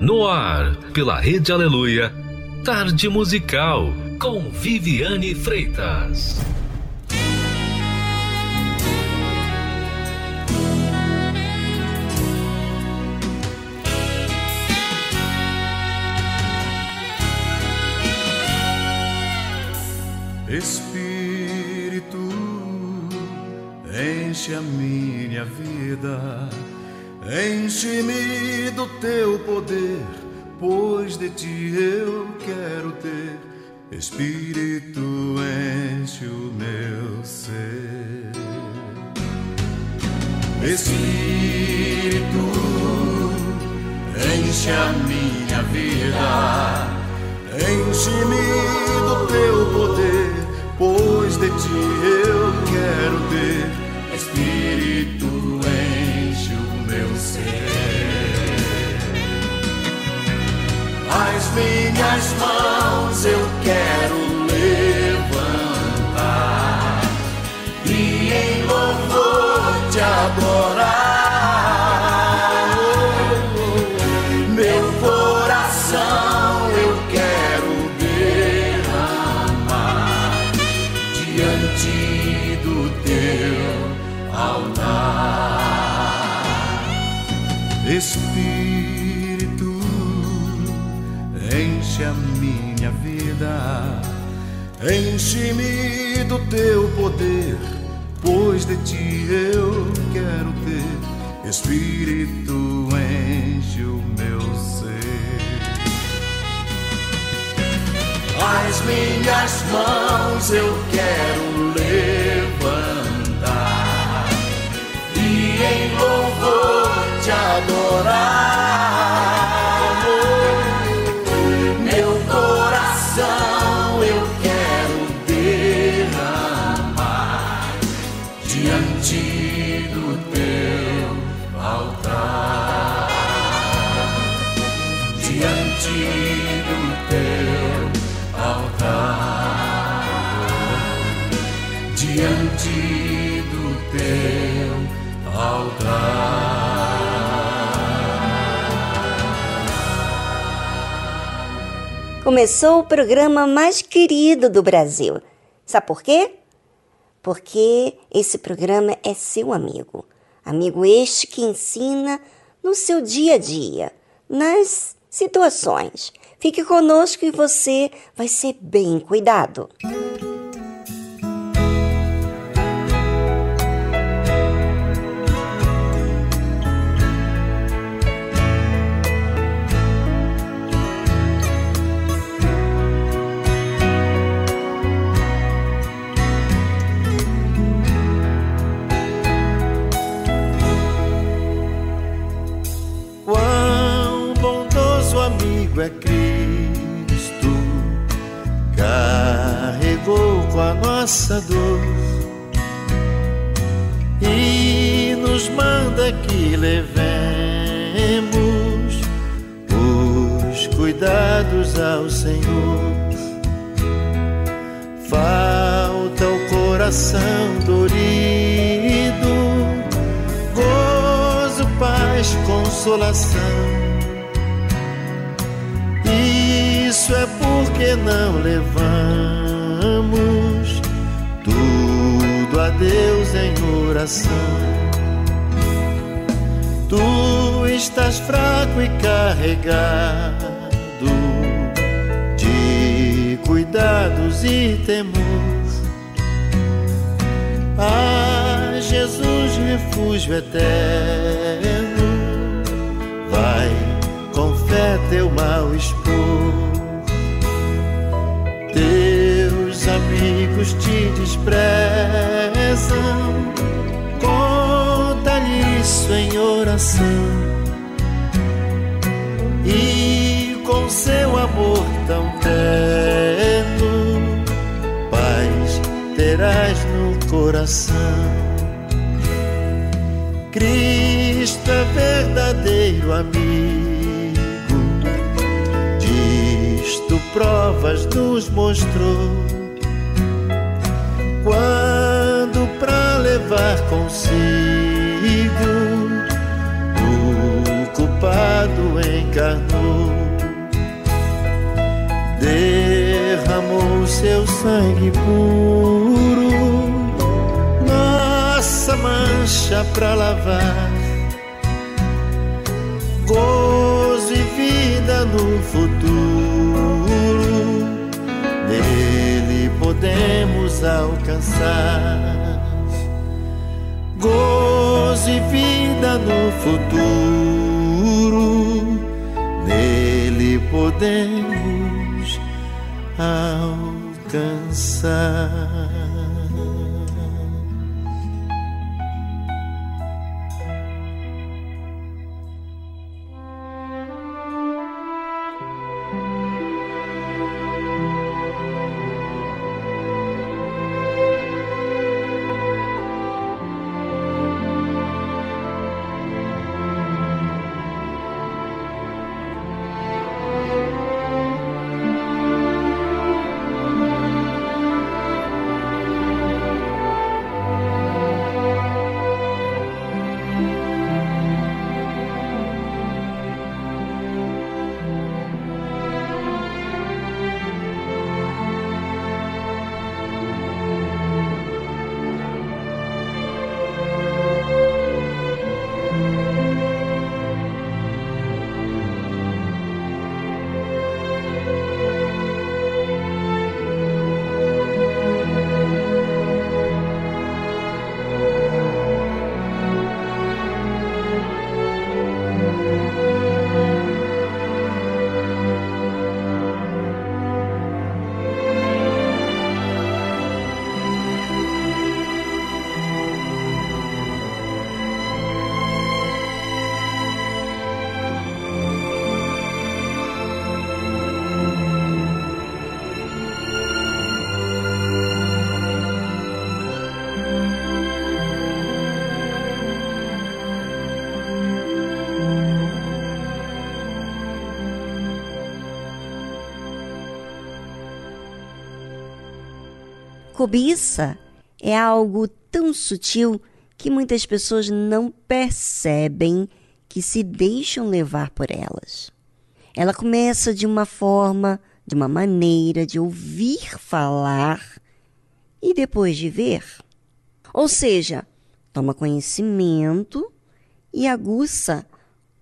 No ar, pela Rede Aleluia, Tarde Musical, com Viviane Freitas. Espírito, enche a minha vida Enche-me do teu poder, pois de ti eu quero ter. Espírito, enche o meu ser. Espírito, enche a minha vida. Enche-me do teu poder, pois de ti eu quero ter. Espírito, As minhas mãos eu quero levantar e em louvor te adorar. Meu coração eu quero derramar diante do teu altar. Espírito Enche-me do teu poder, pois de ti eu quero ter. Espírito, enche o meu ser. As minhas mãos eu quero levantar e em louvor te adorar. Começou o programa mais querido do Brasil. Sabe por quê? Porque esse programa é seu amigo. Amigo este que ensina no seu dia a dia, nas situações. Fique conosco e você vai ser bem cuidado. Música carregou com a nossa dor e nos manda que levemos os cuidados ao Senhor. Falta o coração dorido, gozo, paz, consolação isso é porque não levamos tudo a Deus em oração. Tu estás fraco e carregado de cuidados e temor. Ah, Jesus, refúgio eterno, vai com fé teu mal expor amigos te desprezam. Conta-lhe isso em oração. E com seu amor tão terno, paz terás no coração. Cristo é verdadeiro amigo, provas nos mostrou. Quando pra levar consigo o culpado encarnou, derramou seu sangue puro, nossa mancha pra lavar, gozo e vida no futuro podemos alcançar. Gozo e vida no futuro, nele podemos alcançar. Cobiça é algo tão sutil que muitas pessoas não percebem que se deixam levar por elas. Ela começa de uma forma, de uma maneira de ouvir falar e depois de ver. Ou seja, toma conhecimento e aguça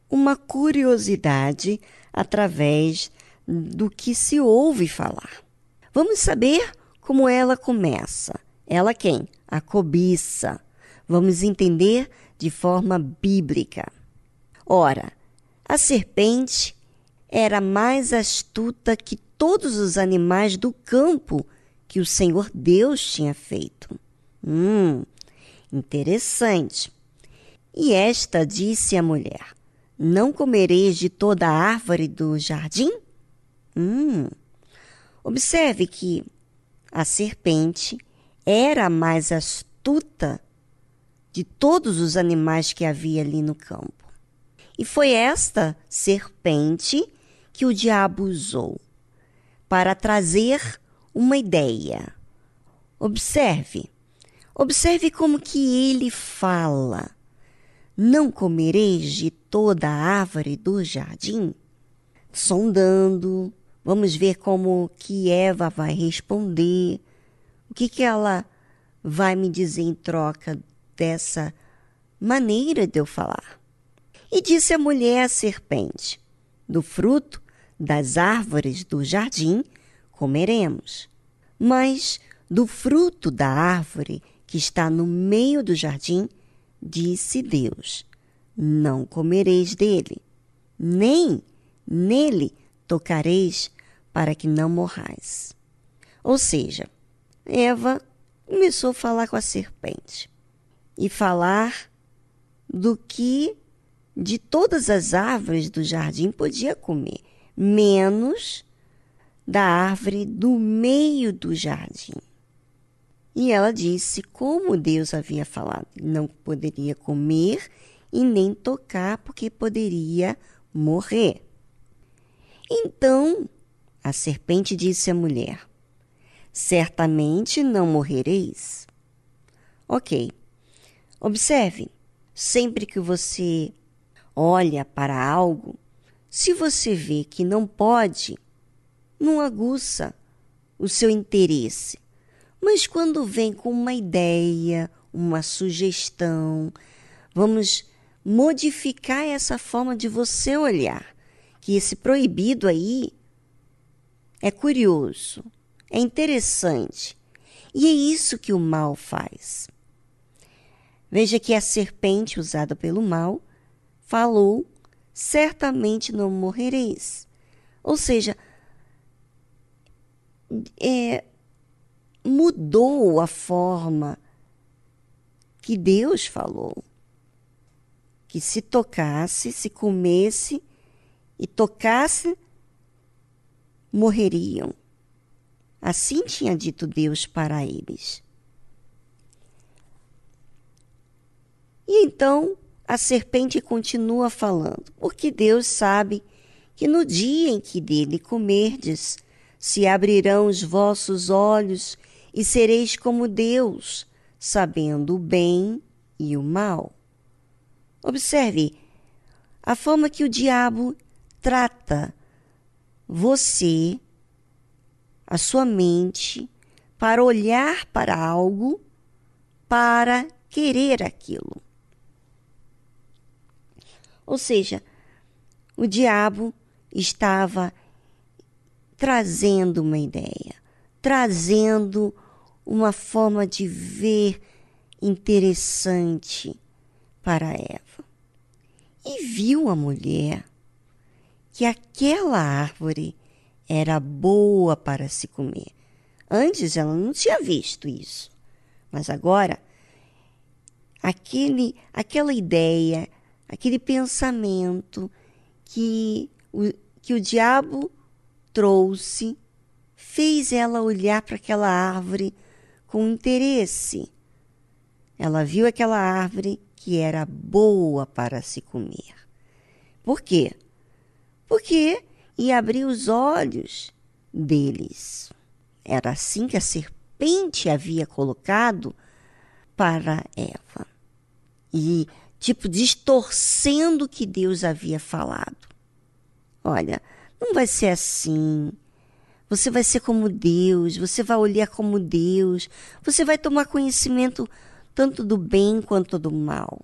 uma curiosidade através do que se ouve falar. Vamos saber como ela começa. Ela quem? A cobiça. Vamos entender de forma bíblica. Ora, a serpente era mais astuta que todos os animais do campo que o Senhor Deus tinha feito. Hum, interessante. E esta disse à mulher: Não comereis de toda a árvore do jardim? Hum. Observe que a serpente era a mais astuta de todos os animais que havia ali no campo. E foi esta serpente que o diabo usou para trazer uma ideia. Observe, observe como que ele fala. Não comereis de toda a árvore do jardim? Sondando, Vamos ver como que Eva vai responder. O que, que ela vai me dizer em troca dessa maneira de eu falar? E disse a mulher à serpente: Do fruto das árvores do jardim comeremos, mas do fruto da árvore que está no meio do jardim, disse Deus: Não comereis dele, nem nele tocareis para que não morrais. Ou seja, Eva começou a falar com a serpente e falar do que de todas as árvores do jardim podia comer, menos da árvore do meio do jardim. E ela disse como Deus havia falado, não poderia comer e nem tocar porque poderia morrer. Então a serpente disse à mulher: Certamente não morrereis. Ok. Observe, sempre que você olha para algo, se você vê que não pode, não aguça o seu interesse. Mas quando vem com uma ideia, uma sugestão, vamos modificar essa forma de você olhar. Que esse proibido aí é curioso, é interessante. E é isso que o mal faz. Veja que a serpente usada pelo mal falou: certamente não morrereis. Ou seja, é, mudou a forma que Deus falou. Que se tocasse, se comesse e tocasse, morreriam. Assim tinha dito Deus para eles. E então a serpente continua falando, porque Deus sabe que no dia em que dele comerdes, se abrirão os vossos olhos e sereis como Deus, sabendo o bem e o mal. Observe a forma que o diabo trata você, a sua mente, para olhar para algo, para querer aquilo. Ou seja, o diabo estava trazendo uma ideia, trazendo uma forma de ver interessante para Eva. E viu a mulher que aquela árvore era boa para se comer. Antes ela não tinha visto isso, mas agora aquele, aquela ideia, aquele pensamento que o, que o diabo trouxe, fez ela olhar para aquela árvore com interesse. Ela viu aquela árvore que era boa para se comer. Por quê? Porque ia abrir os olhos deles. Era assim que a serpente havia colocado para Eva. E, tipo, distorcendo o que Deus havia falado. Olha, não vai ser assim. Você vai ser como Deus, você vai olhar como Deus, você vai tomar conhecimento tanto do bem quanto do mal.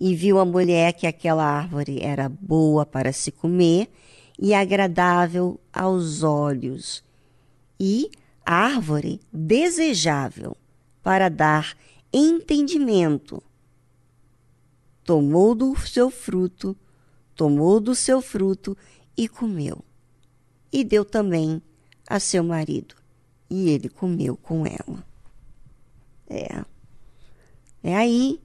E viu a mulher que aquela árvore era boa para se comer e agradável aos olhos, e árvore desejável para dar entendimento. Tomou do seu fruto, tomou do seu fruto e comeu. E deu também a seu marido, e ele comeu com ela. É. É aí,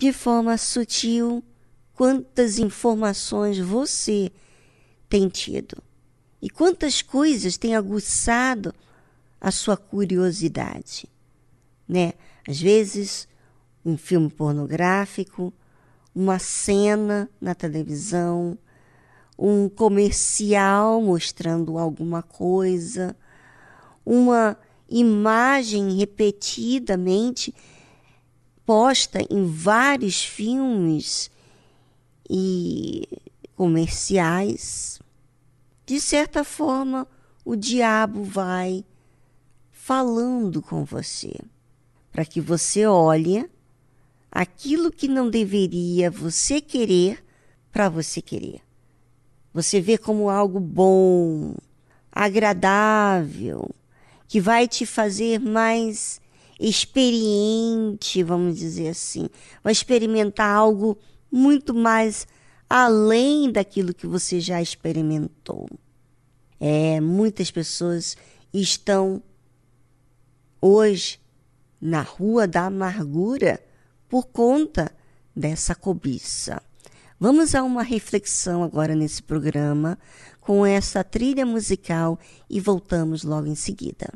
de forma sutil, quantas informações você tem tido e quantas coisas tem aguçado a sua curiosidade, né? Às vezes, um filme pornográfico, uma cena na televisão, um comercial mostrando alguma coisa, uma imagem repetidamente posta em vários filmes e comerciais. De certa forma, o diabo vai falando com você para que você olhe aquilo que não deveria você querer para você querer. Você vê como algo bom, agradável, que vai te fazer mais experiente, vamos dizer assim. Vai experimentar algo muito mais além daquilo que você já experimentou. É, muitas pessoas estão hoje na rua da amargura por conta dessa cobiça. Vamos a uma reflexão agora nesse programa com essa trilha musical e voltamos logo em seguida.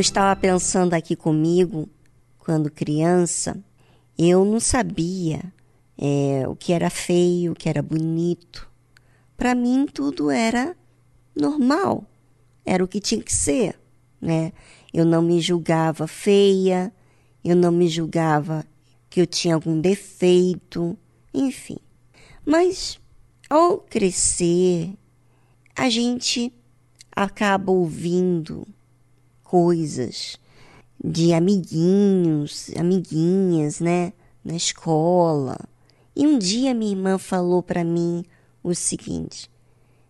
Eu estava pensando aqui comigo, quando criança, eu não sabia é, o que era feio, o que era bonito. Para mim, tudo era normal, era o que tinha que ser, né? Eu não me julgava feia, eu não me julgava que eu tinha algum defeito, enfim. Mas ao crescer, a gente acaba ouvindo coisas de amiguinhos, amiguinhas, né, na escola. E um dia minha irmã falou para mim o seguinte: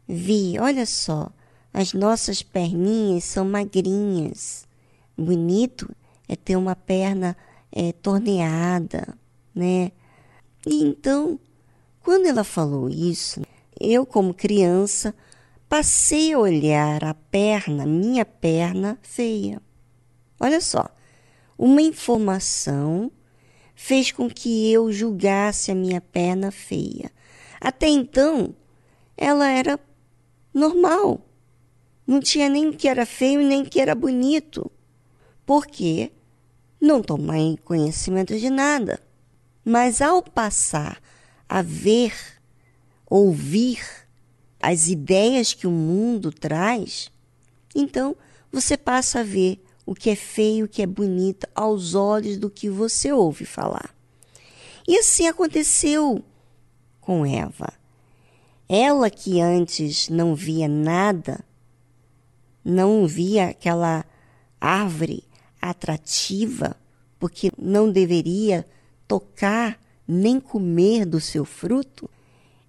Vi, olha só, as nossas perninhas são magrinhas. Bonito é ter uma perna é, torneada, né? E então, quando ela falou isso, eu, como criança, passei a olhar a perna, minha perna feia. Olha só, uma informação fez com que eu julgasse a minha perna feia. Até então, ela era normal. Não tinha nem que era feio nem que era bonito. Porque não tomei conhecimento de nada. Mas ao passar a ver, ouvir as ideias que o mundo traz, então você passa a ver o que é feio, o que é bonito aos olhos do que você ouve falar. E assim aconteceu com Eva. Ela que antes não via nada, não via aquela árvore atrativa, porque não deveria tocar nem comer do seu fruto,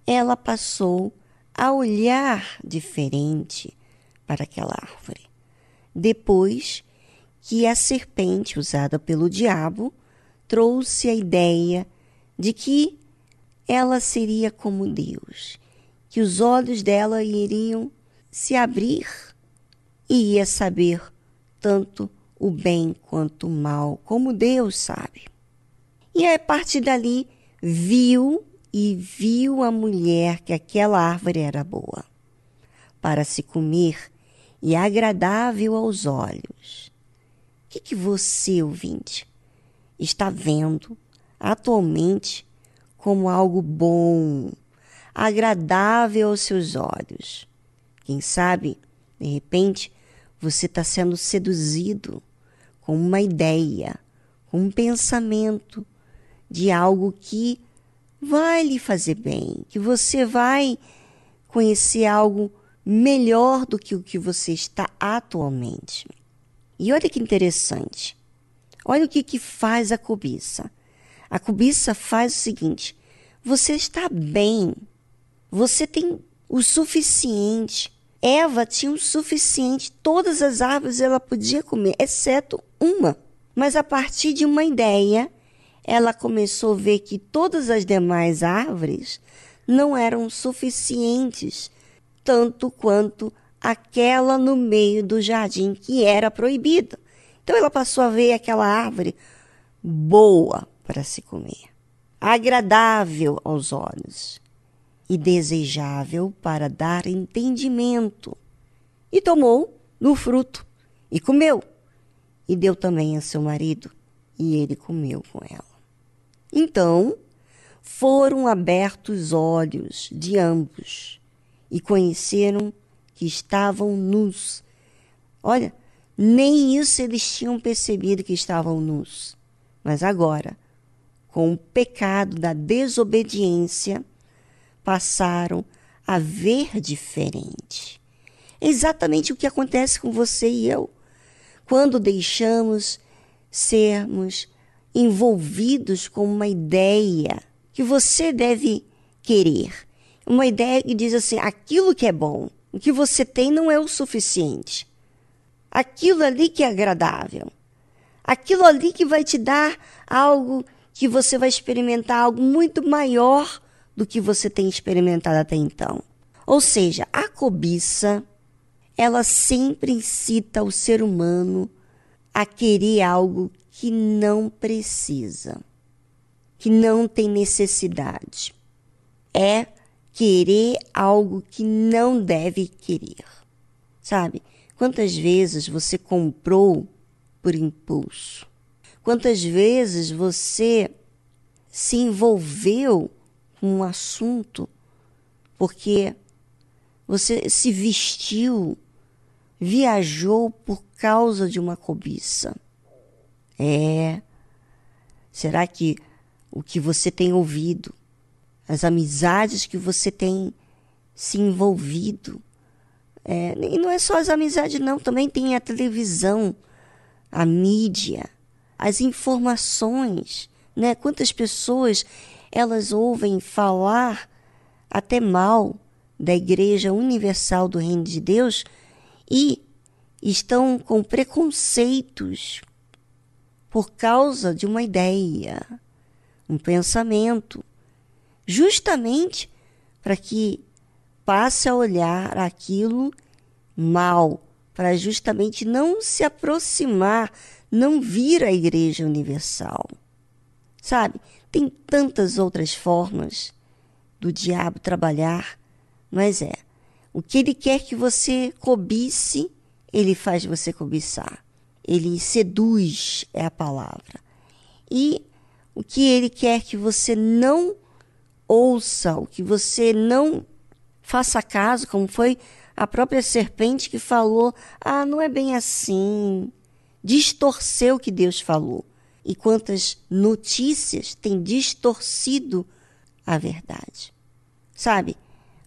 ela passou a olhar diferente para aquela árvore. Depois que a serpente usada pelo diabo trouxe a ideia de que ela seria como Deus, que os olhos dela iriam se abrir e ia saber tanto o bem quanto o mal, como Deus sabe. E a partir dali viu e viu a mulher que aquela árvore era boa para se comer e agradável aos olhos. O que, que você, ouvinte, está vendo atualmente como algo bom, agradável aos seus olhos? Quem sabe, de repente, você está sendo seduzido com uma ideia, com um pensamento de algo que vai lhe fazer bem, que você vai conhecer algo melhor do que o que você está atualmente. E olha que interessante. Olha o que, que faz a cobiça. A cobiça faz o seguinte: você está bem, você tem o suficiente. Eva tinha o suficiente, todas as árvores ela podia comer, exceto uma. Mas a partir de uma ideia, ela começou a ver que todas as demais árvores não eram suficientes, tanto quanto aquela no meio do jardim que era proibida. Então ela passou a ver aquela árvore boa para se comer, agradável aos olhos e desejável para dar entendimento. E tomou do fruto e comeu, e deu também a seu marido, e ele comeu com ela. Então foram abertos os olhos de ambos e conheceram que estavam nus. Olha, nem isso eles tinham percebido que estavam nus. Mas agora, com o pecado da desobediência, passaram a ver diferente. É exatamente o que acontece com você e eu. Quando deixamos sermos envolvidos com uma ideia que você deve querer. Uma ideia que diz assim: aquilo que é bom, o que você tem não é o suficiente. Aquilo ali que é agradável. Aquilo ali que vai te dar algo que você vai experimentar algo muito maior do que você tem experimentado até então. Ou seja, a cobiça, ela sempre incita o ser humano a querer algo que não precisa, que não tem necessidade. É querer algo que não deve querer. Sabe? Quantas vezes você comprou por impulso? Quantas vezes você se envolveu com um assunto porque você se vestiu, viajou por causa de uma cobiça? É. Será que o que você tem ouvido, as amizades que você tem se envolvido, é, e não é só as amizades, não, também tem a televisão, a mídia, as informações, né? Quantas pessoas elas ouvem falar até mal da Igreja Universal do Reino de Deus e estão com preconceitos por causa de uma ideia, um pensamento, justamente para que passe a olhar aquilo mal, para justamente não se aproximar, não vir à Igreja Universal. Sabe? Tem tantas outras formas do diabo trabalhar, mas é. O que ele quer que você cobice, ele faz você cobiçar. Ele seduz, é a palavra. E o que ele quer que você não ouça, o que você não faça caso, como foi a própria serpente que falou: ah, não é bem assim. Distorceu o que Deus falou. E quantas notícias têm distorcido a verdade. Sabe,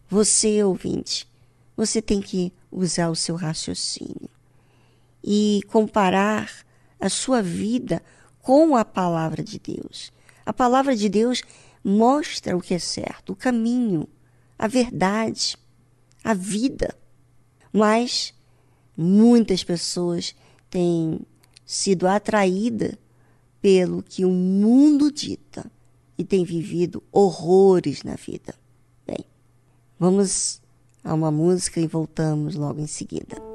você, ouvinte, você tem que usar o seu raciocínio e comparar a sua vida com a palavra de Deus. A palavra de Deus mostra o que é certo, o caminho, a verdade, a vida. Mas muitas pessoas têm sido atraídas pelo que o mundo dita e têm vivido horrores na vida. Bem, vamos a uma música e voltamos logo em seguida.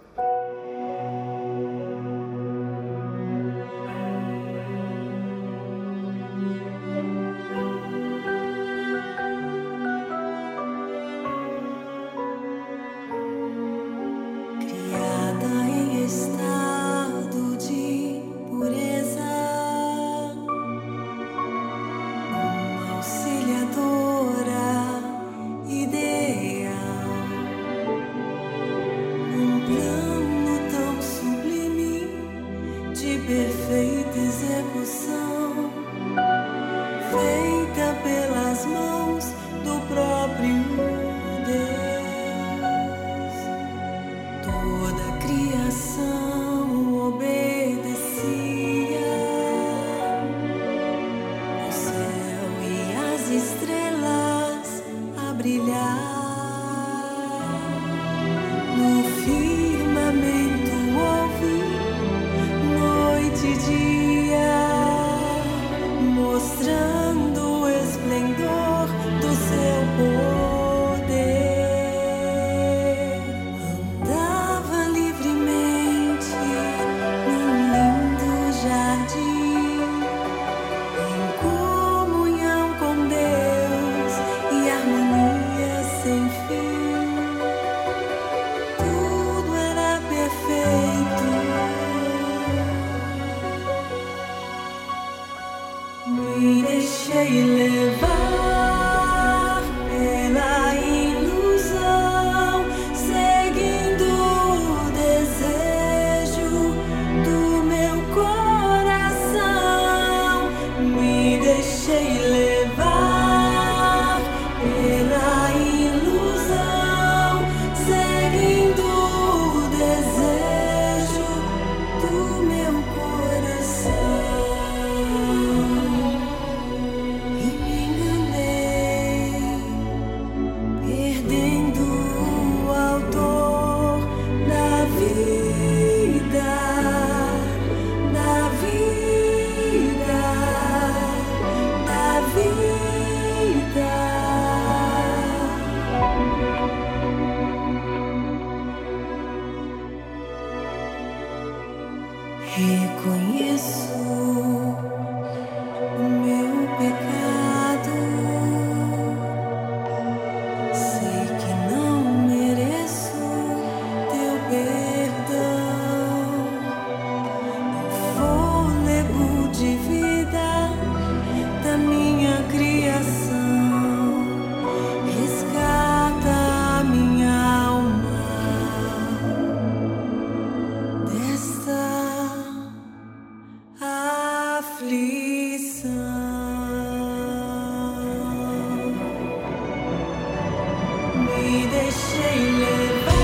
你的谁里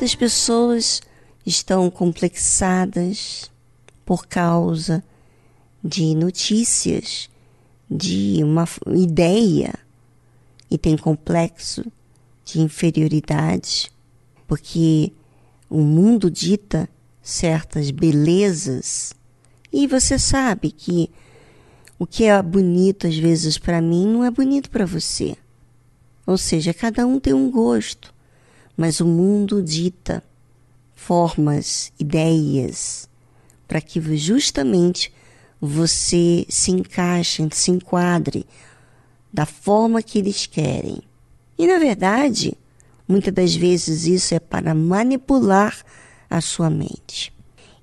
Quantas pessoas estão complexadas por causa de notícias, de uma ideia e tem complexo de inferioridade, porque o mundo dita certas belezas e você sabe que o que é bonito às vezes para mim não é bonito para você. Ou seja, cada um tem um gosto mas o mundo dita formas, ideias, para que justamente você se encaixe, se enquadre da forma que eles querem. E na verdade, muitas das vezes isso é para manipular a sua mente.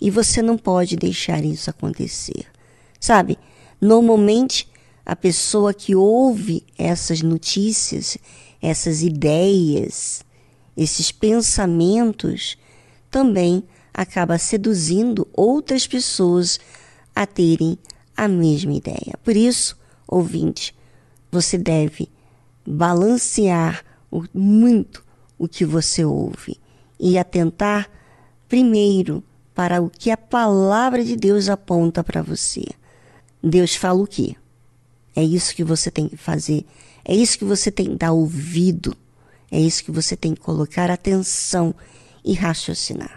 E você não pode deixar isso acontecer. Sabe, normalmente a pessoa que ouve essas notícias, essas ideias, esses pensamentos também acaba seduzindo outras pessoas a terem a mesma ideia. Por isso, ouvinte, você deve balancear muito o que você ouve e atentar primeiro para o que a palavra de Deus aponta para você. Deus fala o quê? É isso que você tem que fazer, é isso que você tem que dar ouvido é isso que você tem que colocar atenção e raciocinar.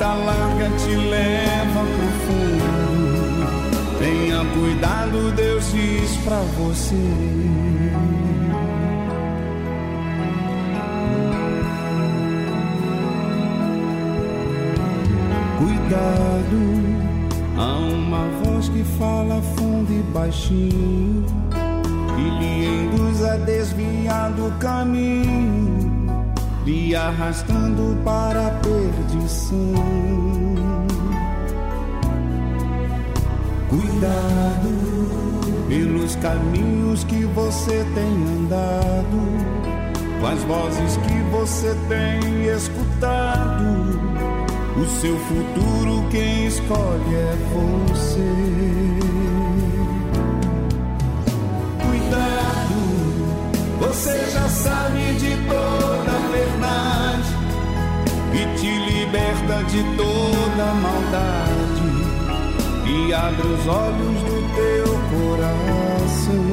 porta larga te leva pro fundo. Tenha cuidado, Deus diz pra você. Cuidado, há uma voz que fala fundo e baixinho, que lhe induz a desviar do caminho lhe arrastando para a perdição. Cuidado pelos caminhos que você tem andado, com as vozes que você tem escutado. O seu futuro quem escolhe é você. De toda maldade e abre os olhos do teu coração.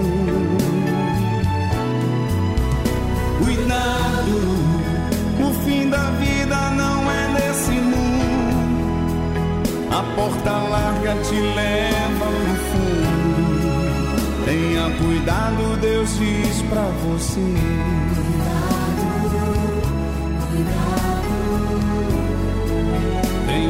Cuidado, o fim da vida não é nesse mundo. A porta larga te leva no fundo. Tenha cuidado, Deus diz pra você.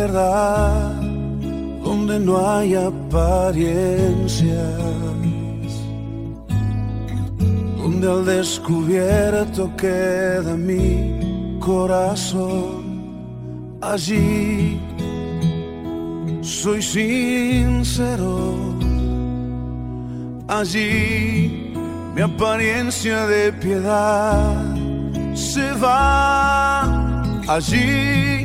Verdad, donde no hay apariencias, donde al descubierto queda mi corazón, allí soy sincero, allí mi apariencia de piedad se va. Allí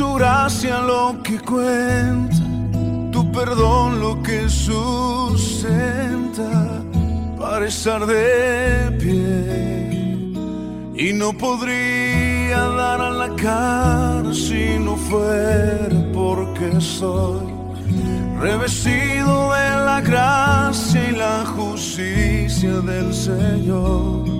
es tu gracia lo que cuenta, tu perdón lo que sustenta para estar de pie. Y no podría dar a la cara si no fuera porque soy revestido de la gracia y la justicia del Señor.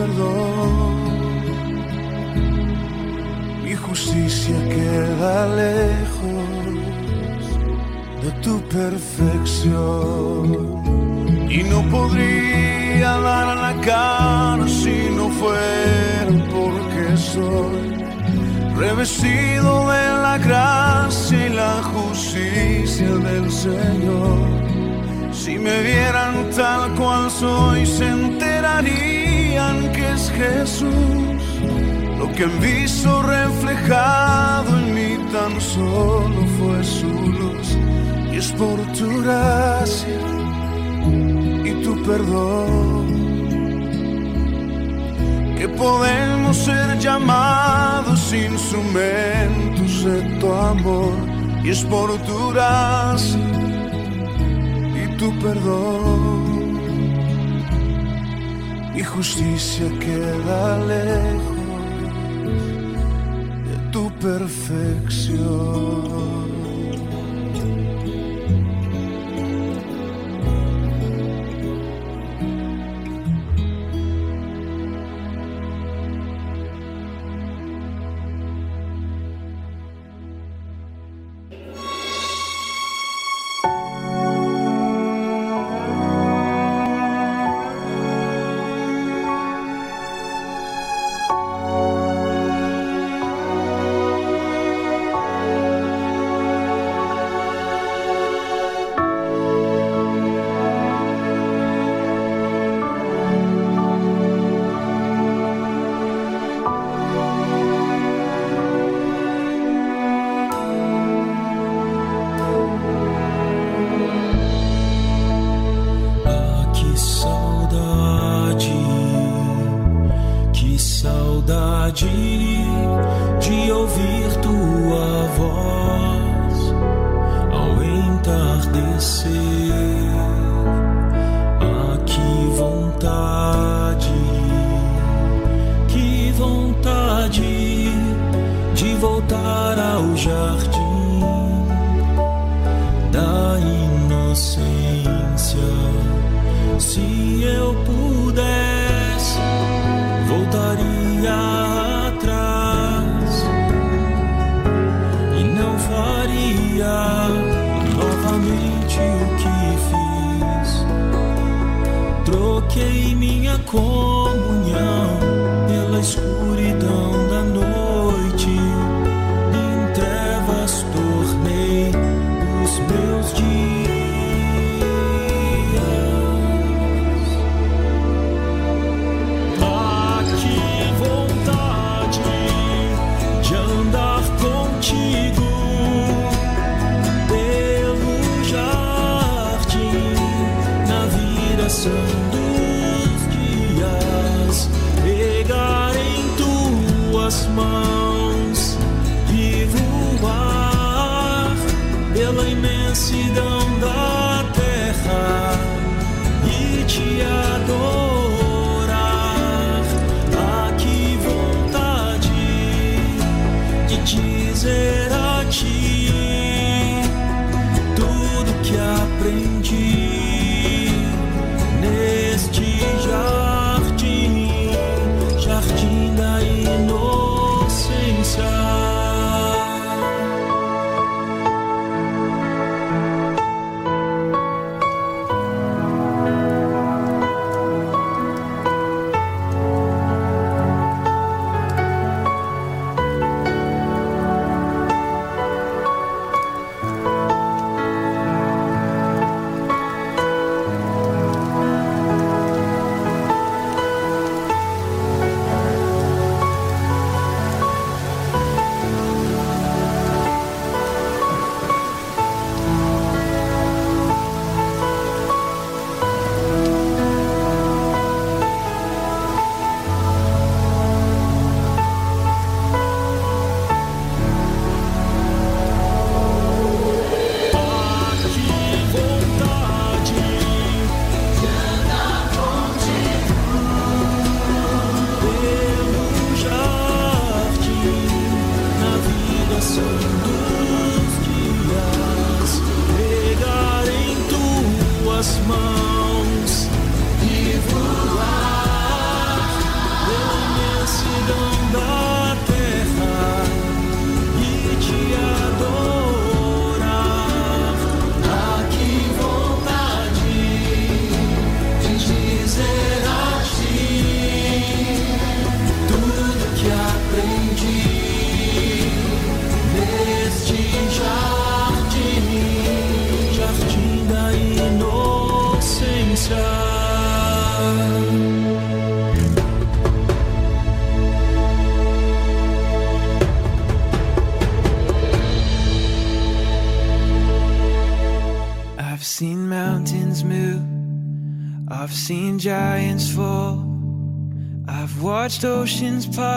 perdón justicia queda lejos de tu perfección y no podría dar la cara si no fuera porque soy revestido de la gracia y la justicia del Señor. Si me vieran tal cual soy, se enterarían que es Jesús lo que han visto reflejado en mí tan solo fue su luz. Y es por tu gracia y tu perdón que podemos ser llamados instrumentos de tu amor. Y es por tu gracia y tu perdón y justicia queda lejos de tu perfección. vontade, que vontade de voltar ao jardim da inocência. Se eu puder. coloquei minha cor. Oceans part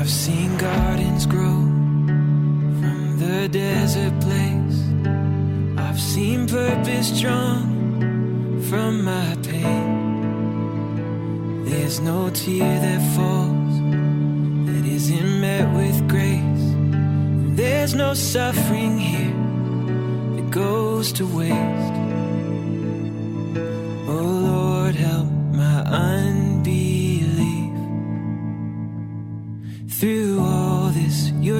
I've seen gardens grow from the desert place. I've seen purpose drawn from my pain. There's no tear that falls that isn't met with grace. There's no suffering here that goes to waste.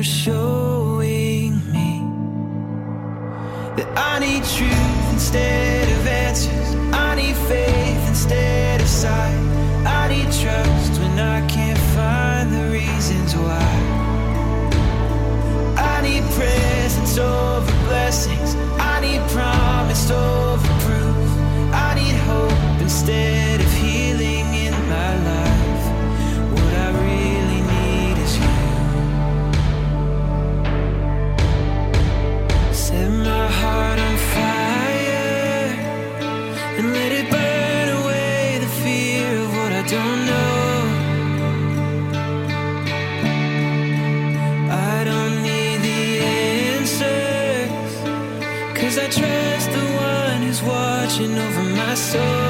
Showing me that I need truth instead of answers. I need faith instead of sight. I need trust when I can't find the reasons why. I need presence over blessings. I need promise over proof. I need hope instead so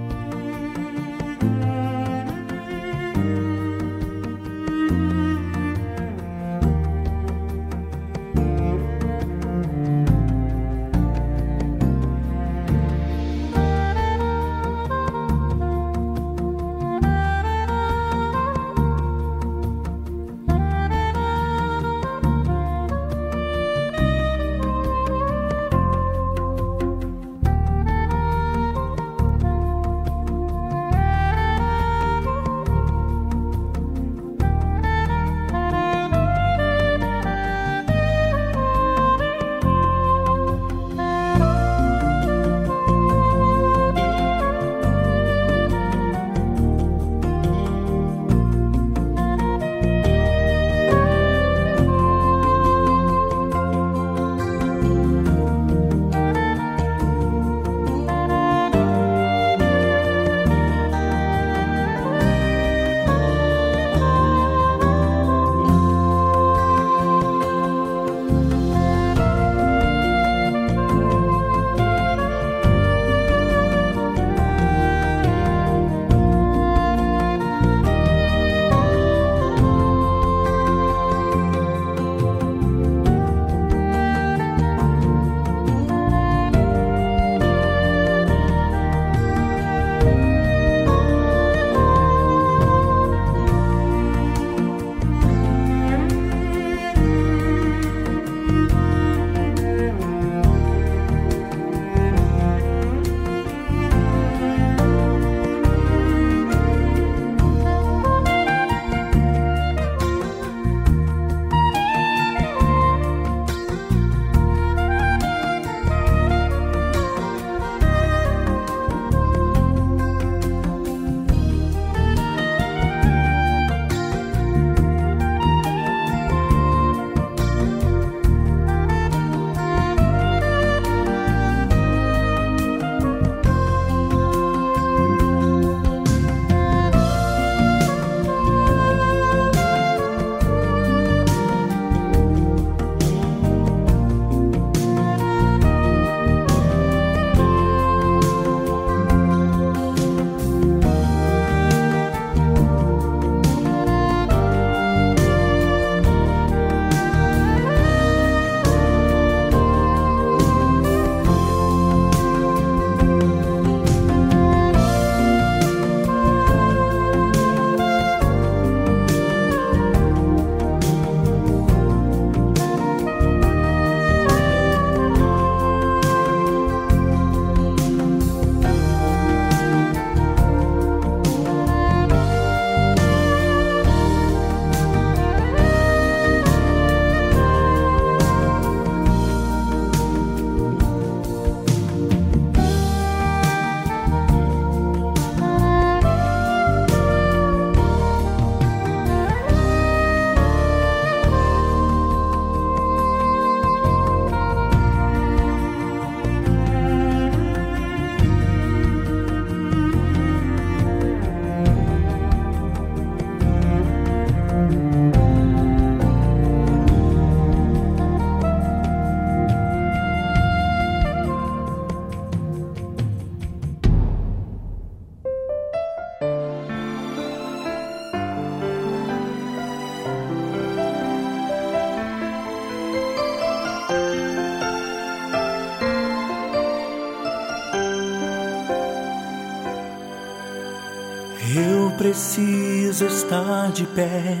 Preciso estar de pé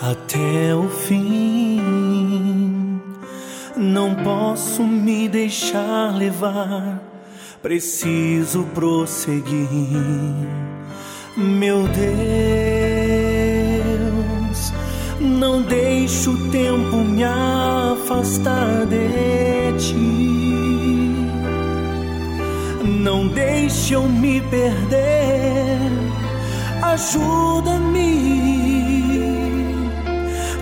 até o fim. Não posso me deixar levar, preciso prosseguir. Meu Deus, não deixe o tempo me afastar de ti. Não deixe eu me perder, ajuda-me.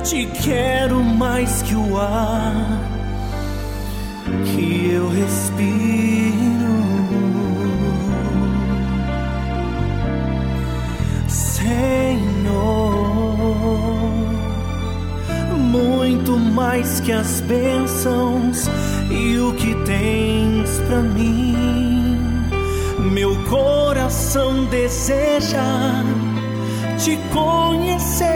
Te quero mais que o ar que eu respiro. Senhor, muito mais que as bênçãos e o que tens para mim. Meu coração deseja te conhecer,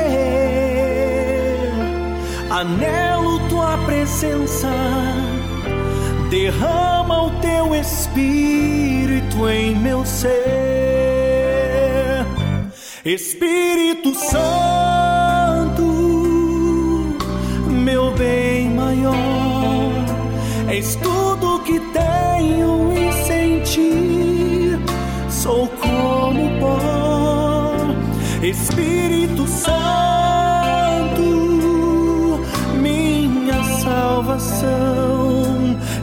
anelo tua presença. Derrama o teu espírito em meu ser. Espírito Santo, meu bem maior, és tudo Espírito Santo, minha salvação.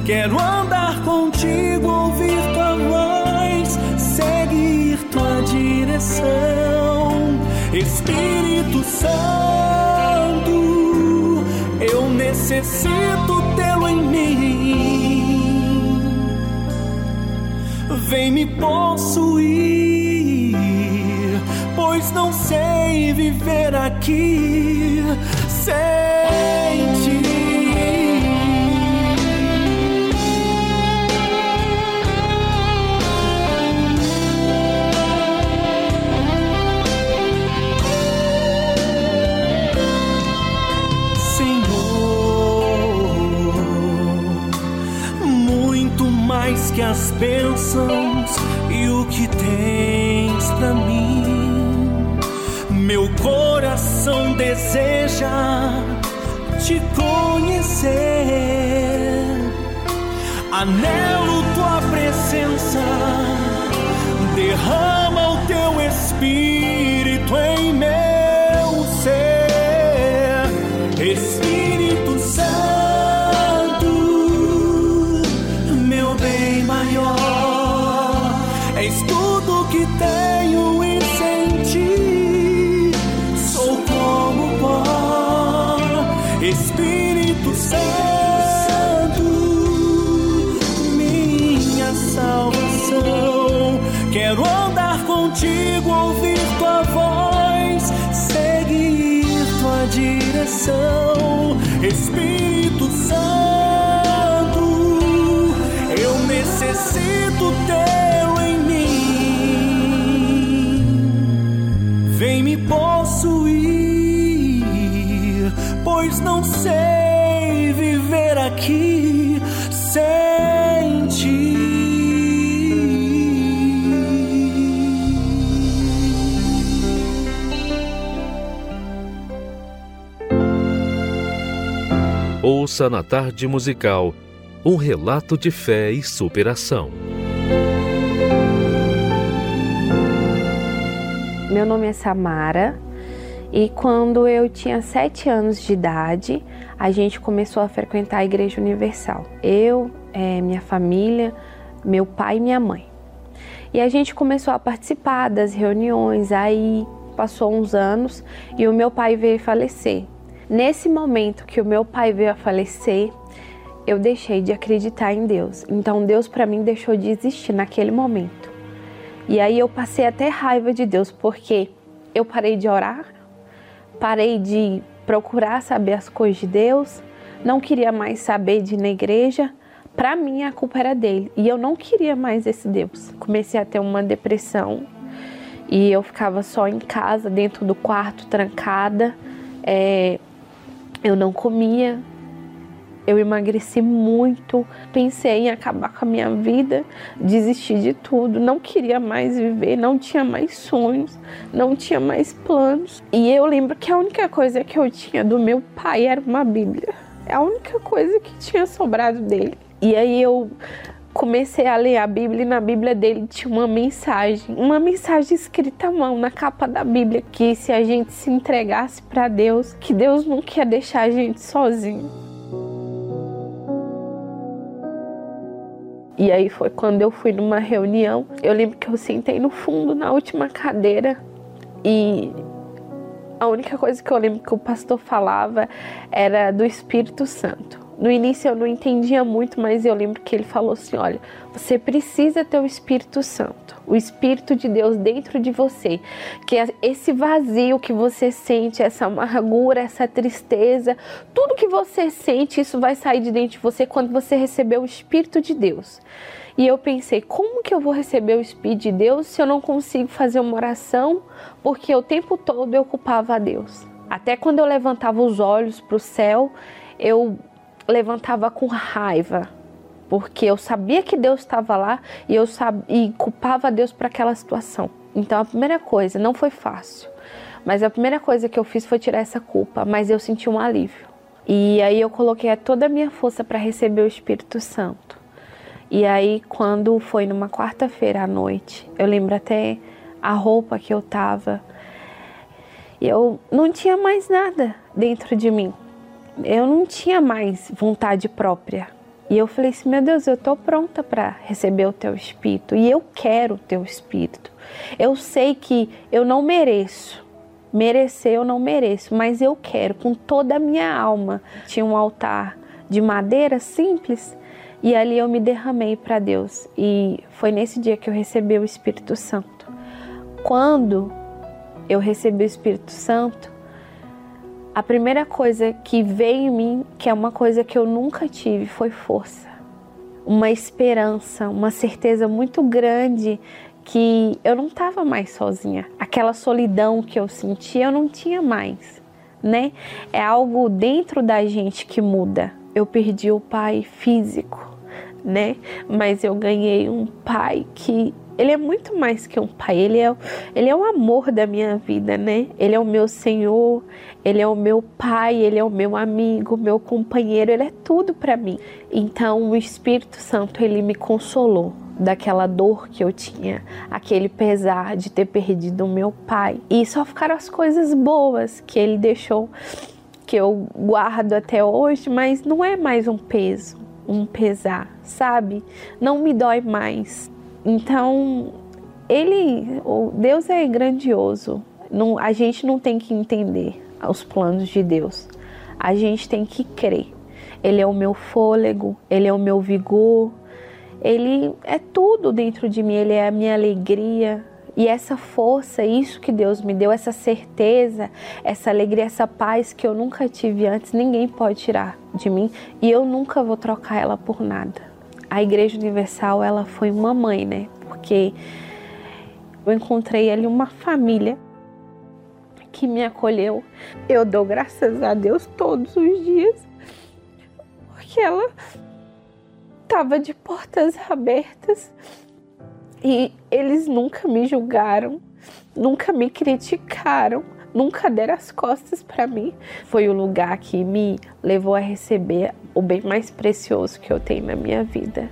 Quero andar contigo, ouvir tua voz, seguir tua direção. Espírito Santo, eu necessito tê-lo em mim. Vem me possuir, não sei viver aqui sem ti. Senhor, muito mais que as bênçãos e o que tens para mim. Meu coração deseja te conhecer. Anelo tua presença, derrama o teu espírito Quero andar contigo, ouvir tua voz, seguir tua direção. Ouça na tarde musical um relato de fé e superação. Meu nome é Samara e quando eu tinha sete anos de idade, a gente começou a frequentar a Igreja Universal. Eu, eh, minha família, meu pai e minha mãe. E a gente começou a participar das reuniões, aí passou uns anos e o meu pai veio falecer. Nesse momento que o meu pai veio a falecer, eu deixei de acreditar em Deus. Então Deus para mim deixou de existir naquele momento. E aí eu passei até raiva de Deus, porque eu parei de orar, parei de procurar saber as coisas de Deus, não queria mais saber de ir na igreja. Para mim a culpa era dele e eu não queria mais esse Deus. Comecei a ter uma depressão e eu ficava só em casa, dentro do quarto, trancada. É, eu não comia, Eu emagreci muito, pensei em acabar com a minha vida, desistir de tudo, não queria mais viver, não tinha mais sonhos, não tinha mais planos. E eu lembro que a única coisa que eu tinha do meu pai era uma Bíblia. É a única coisa que tinha sobrado dele. E aí eu comecei a ler a Bíblia e na Bíblia dele tinha uma mensagem, uma mensagem escrita à mão na capa da Bíblia que se a gente se entregasse para Deus, que Deus não quer deixar a gente sozinho. E aí foi quando eu fui numa reunião. Eu lembro que eu sentei no fundo, na última cadeira, e a única coisa que eu lembro que o pastor falava era do Espírito Santo. No início eu não entendia muito, mas eu lembro que ele falou assim: olha, você precisa ter o Espírito Santo, o Espírito de Deus dentro de você, que é esse vazio que você sente, essa amargura, essa tristeza, tudo que você sente, isso vai sair de dentro de você quando você receber o Espírito de Deus. E eu pensei, como que eu vou receber o Espírito de Deus se eu não consigo fazer uma oração? Porque o tempo todo eu culpava a Deus. Até quando eu levantava os olhos para o céu, eu levantava com raiva, porque eu sabia que Deus estava lá e eu e culpava Deus para aquela situação. Então a primeira coisa, não foi fácil, mas a primeira coisa que eu fiz foi tirar essa culpa, mas eu senti um alívio. E aí eu coloquei toda a minha força para receber o Espírito Santo. E aí quando foi numa quarta-feira à noite, eu lembro até a roupa que eu tava, eu não tinha mais nada dentro de mim eu não tinha mais vontade própria. E eu falei assim: meu Deus, eu estou pronta para receber o teu espírito e eu quero o teu espírito. Eu sei que eu não mereço, merecer eu não mereço, mas eu quero com toda a minha alma. Tinha um altar de madeira simples e ali eu me derramei para Deus. E foi nesse dia que eu recebi o Espírito Santo. Quando eu recebi o Espírito Santo, a primeira coisa que veio em mim, que é uma coisa que eu nunca tive, foi força. Uma esperança, uma certeza muito grande que eu não estava mais sozinha. Aquela solidão que eu sentia, eu não tinha mais, né? É algo dentro da gente que muda. Eu perdi o pai físico, né? Mas eu ganhei um pai que ele é muito mais que um pai, ele é, ele é o amor da minha vida, né? Ele é o meu Senhor, ele é o meu pai, ele é o meu amigo, meu companheiro, ele é tudo para mim. Então o Espírito Santo, ele me consolou daquela dor que eu tinha, aquele pesar de ter perdido o meu pai. E só ficaram as coisas boas que ele deixou, que eu guardo até hoje, mas não é mais um peso, um pesar, sabe? Não me dói mais. Então, ele, Deus é grandioso. Não, a gente não tem que entender os planos de Deus. A gente tem que crer. Ele é o meu fôlego, ele é o meu vigor, ele é tudo dentro de mim, ele é a minha alegria. E essa força, isso que Deus me deu, essa certeza, essa alegria, essa paz que eu nunca tive antes, ninguém pode tirar de mim e eu nunca vou trocar ela por nada a Igreja Universal ela foi uma mãe, né? Porque eu encontrei ali uma família que me acolheu. Eu dou graças a Deus todos os dias, porque ela estava de portas abertas e eles nunca me julgaram, nunca me criticaram, nunca deram as costas para mim. Foi o lugar que me levou a receber o bem mais precioso que eu tenho na minha vida.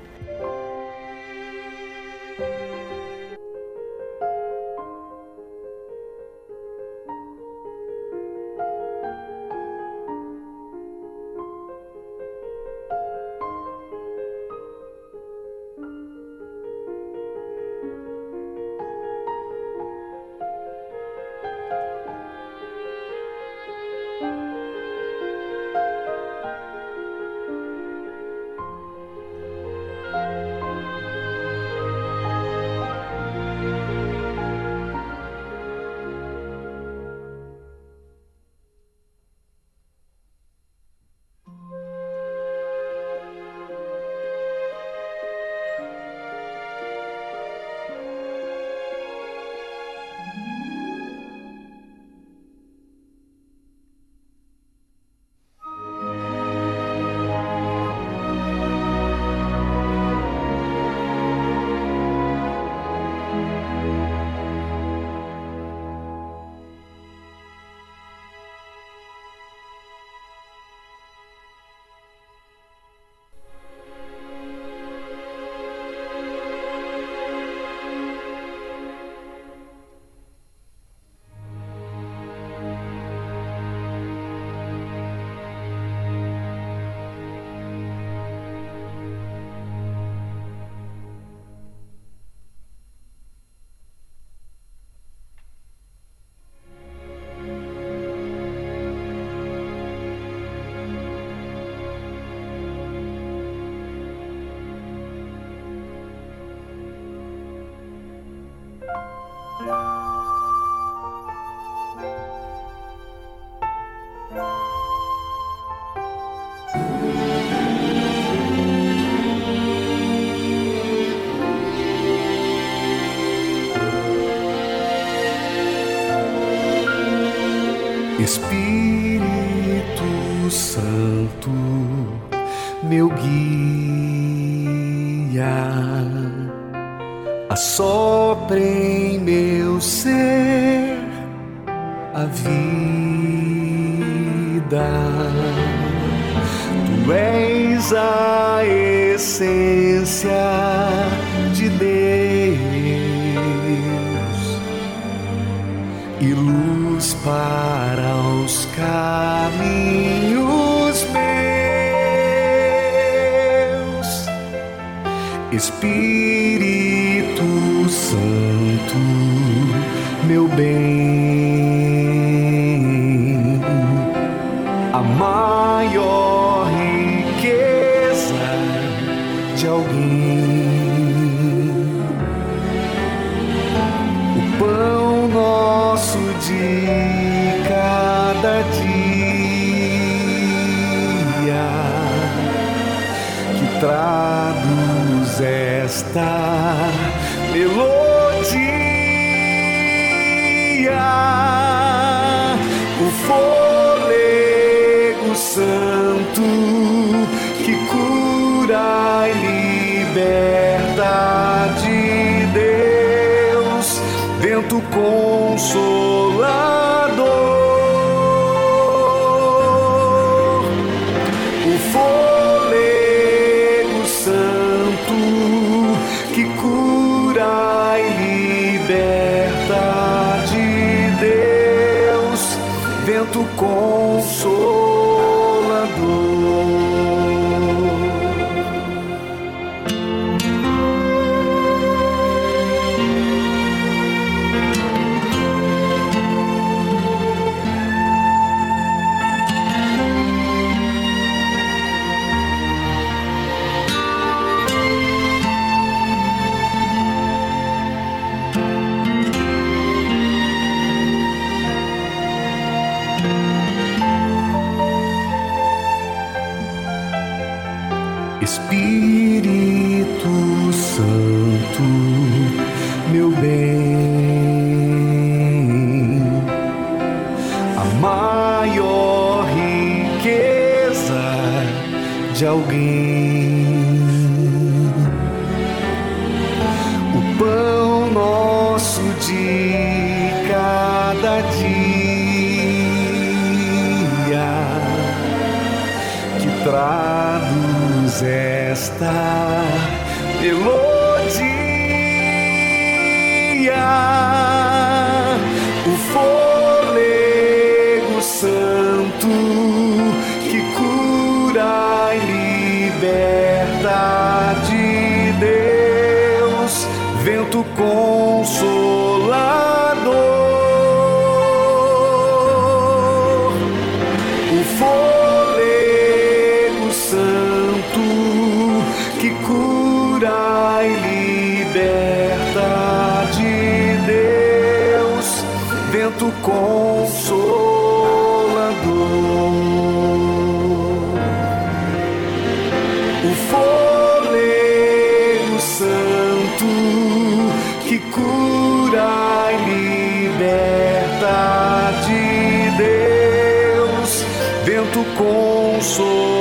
Vento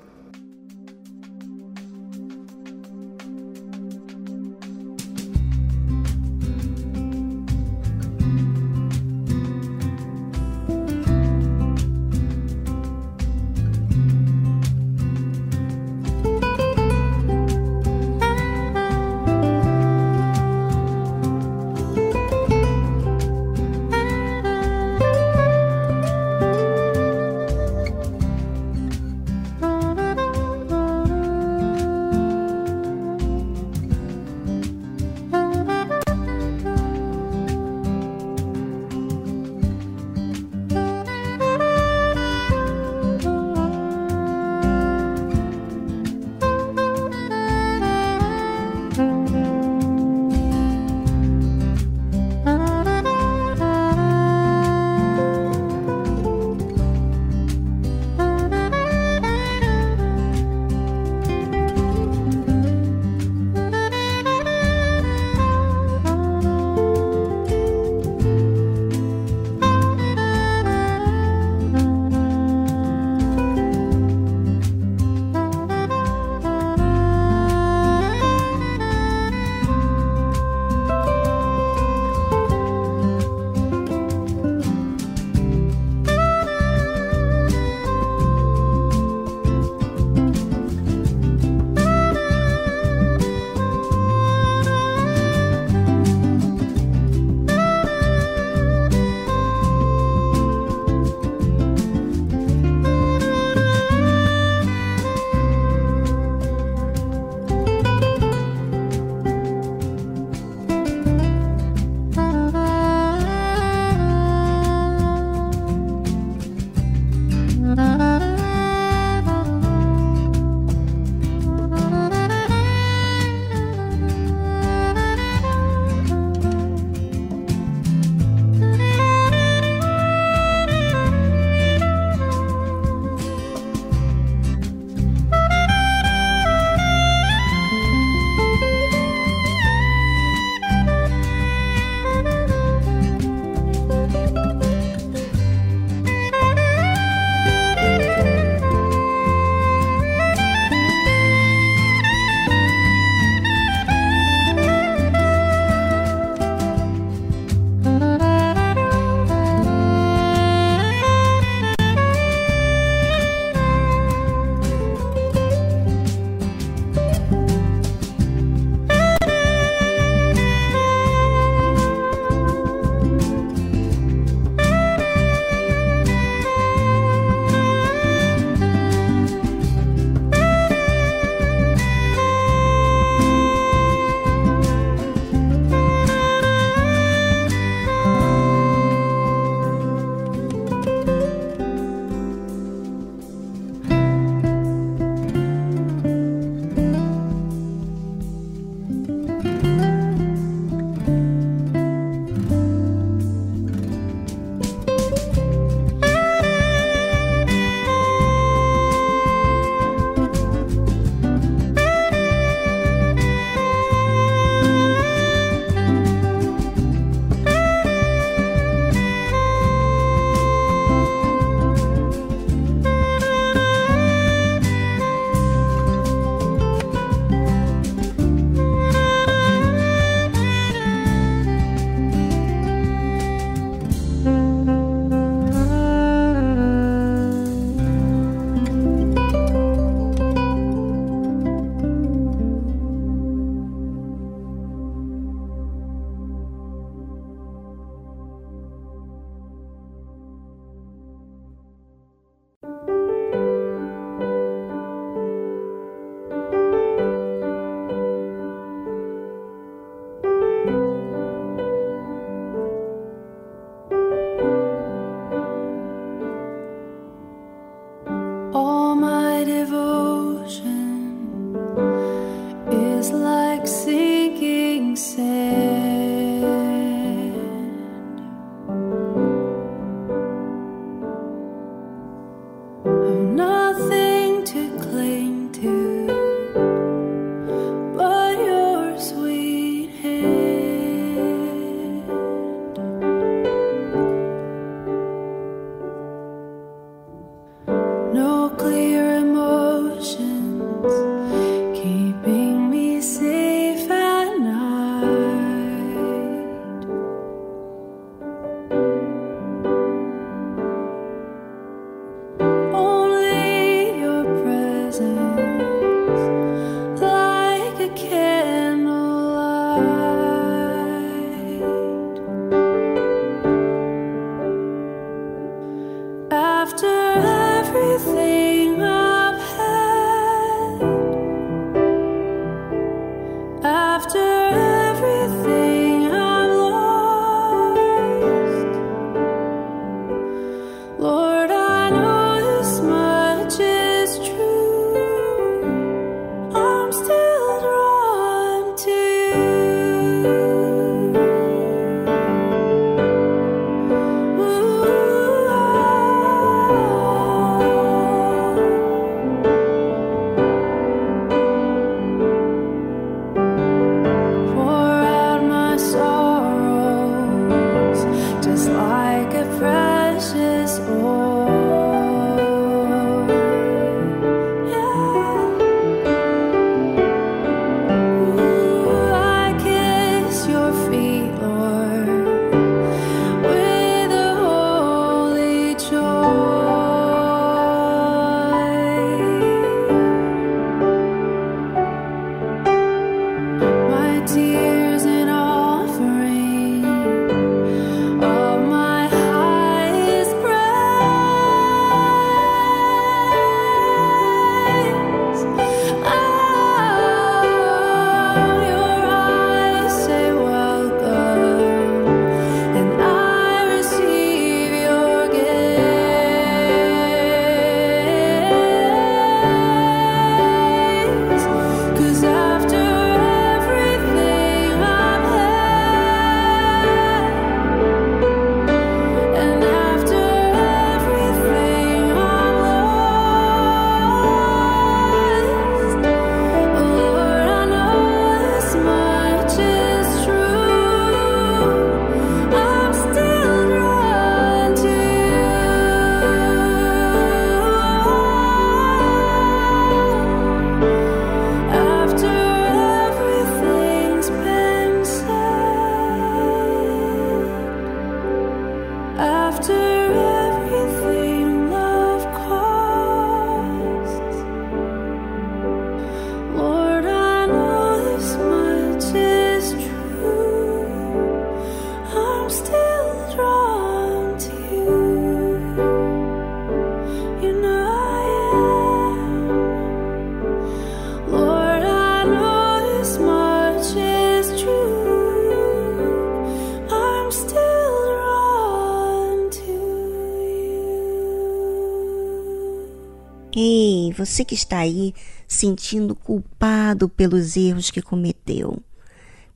Você que está aí sentindo culpado pelos erros que cometeu,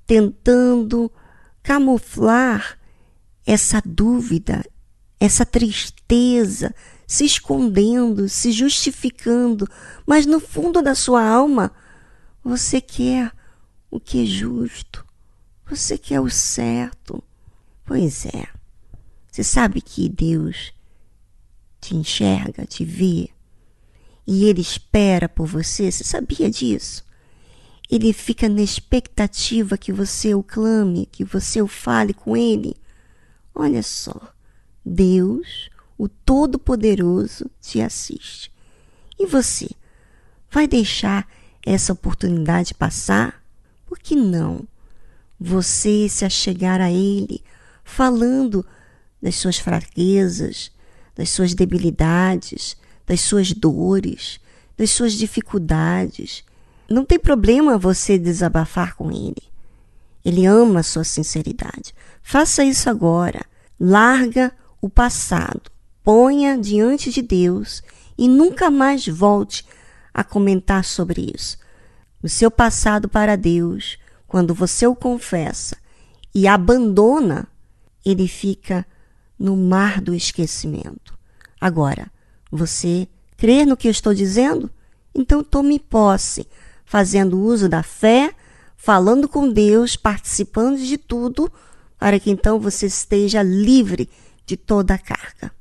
tentando camuflar essa dúvida, essa tristeza, se escondendo, se justificando, mas no fundo da sua alma você quer o que é justo, você quer o certo. Pois é, você sabe que Deus te enxerga, te vê, e ele espera por você, você sabia disso? Ele fica na expectativa que você o clame, que você o fale com ele. Olha só, Deus, o Todo-Poderoso, te assiste. E você, vai deixar essa oportunidade passar? Por que não? Você se achegar a Ele, falando das suas fraquezas, das suas debilidades, das suas dores, das suas dificuldades. Não tem problema você desabafar com ele. Ele ama a sua sinceridade. Faça isso agora. Larga o passado, ponha diante de Deus e nunca mais volte a comentar sobre isso. O seu passado para Deus, quando você o confessa e abandona, ele fica no mar do esquecimento. Agora, você crê no que eu estou dizendo? Então tome posse, fazendo uso da fé, falando com Deus, participando de tudo, para que então você esteja livre de toda a carga.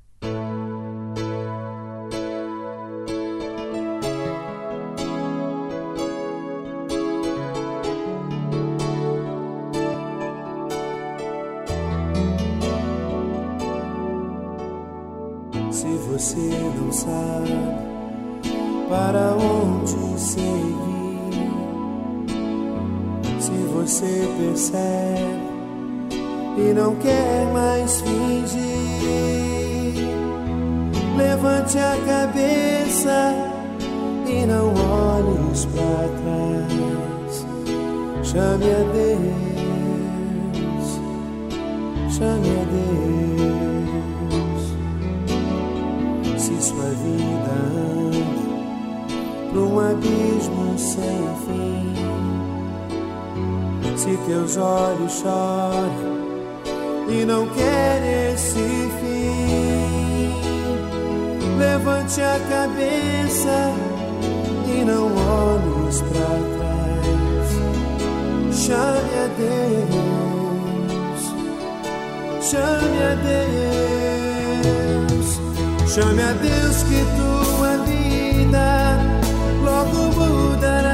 Você não sabe para onde seguir. Se você percebe e não quer mais fingir, levante a cabeça e não olhes para trás. Chame a Deus, chame a Deus sua vida anda para um abismo sem fim. Se teus olhos choram e não querem esse fim, levante a cabeça e não olhes para trás. Chame a Deus, chame a Deus. Chame a Deus que tua vida logo mudará.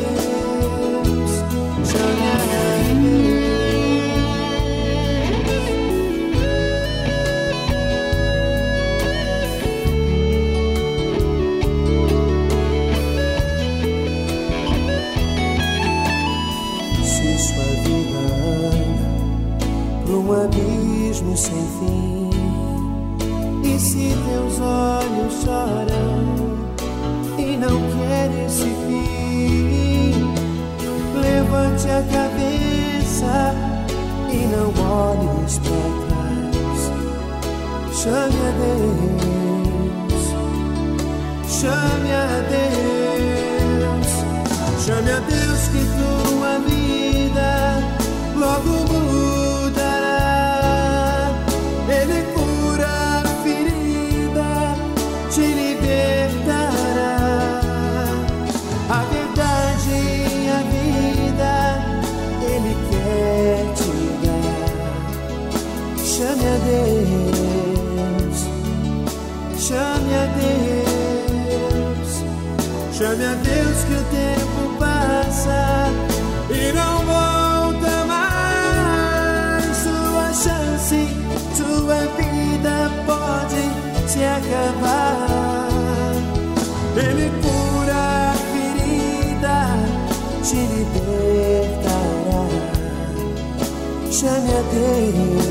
abismo sem fim, e se teus olhos choram e não querem esse fim. Levante a cabeça não olhes para trás. Chame a Deus, chame a Deus, chame a Deus que tua vida logo mudará. Chame a Deus,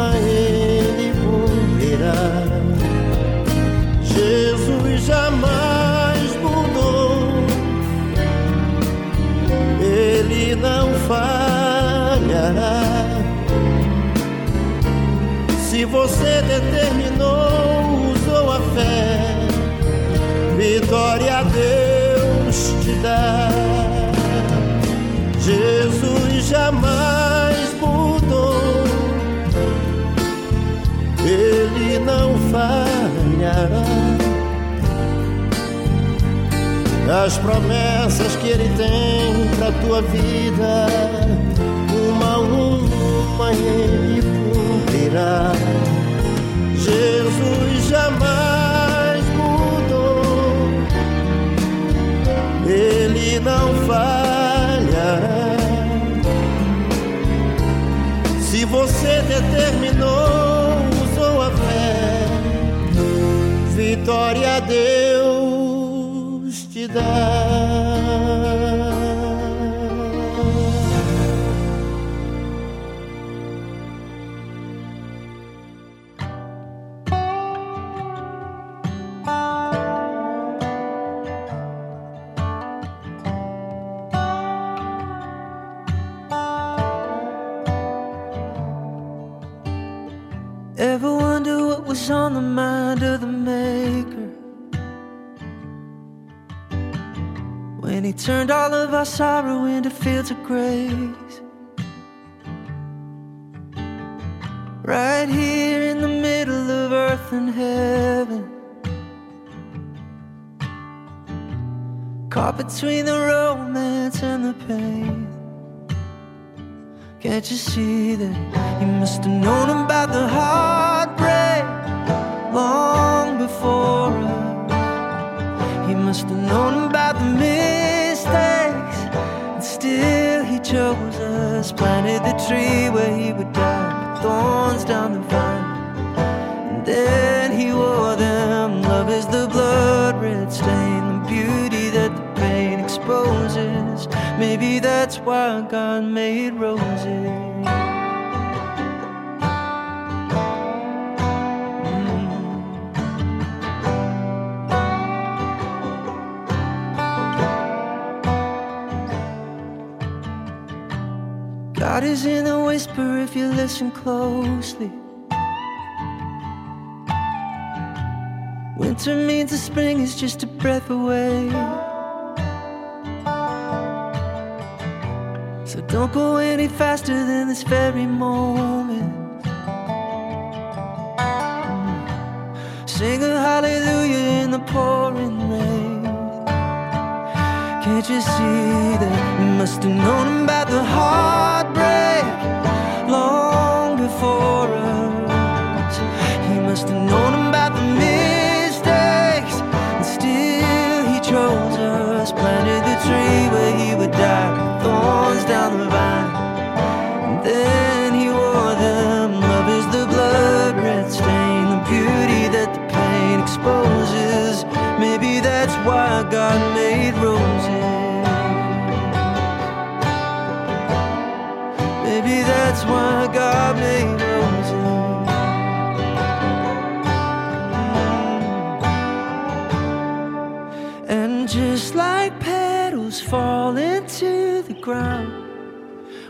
a uma Ele cumprirá. Jesus jamais mudou, Ele não falhará. Se você determinou, usou a fé, vitória a Deus te dá. Jesus jamais falhará. as promessas que Ele tem pra tua vida, uma a uma Ele cumprirá. Jesus jamais mudou, Ele não falhará. Se você determinou, vitória Deus te dá. Sorrow into fields of grace. Right here in the middle of earth and heaven. Caught between the romance and the pain. Can't you see that you must have known about the heartbreak long before us? He must have known about the chose us. Planted the tree where he would die, thorns down the vine, and then he wore them. Love is the blood red stain, the beauty that the pain exposes. Maybe that's why God made roses. Is in the whisper if you listen closely. Winter means the spring is just a breath away. So don't go any faster than this very moment. Sing a hallelujah in the pouring rain. Can't you see that must have known about the heartbreak long before us? He must have known about the mistakes, and still he chose us. Planted the tree where he would die, thorns down the vine, and then he wore them. Love is the blood red stain, the beauty that the pain exposes. Maybe that's why God why God made. And just like petals fall into the ground,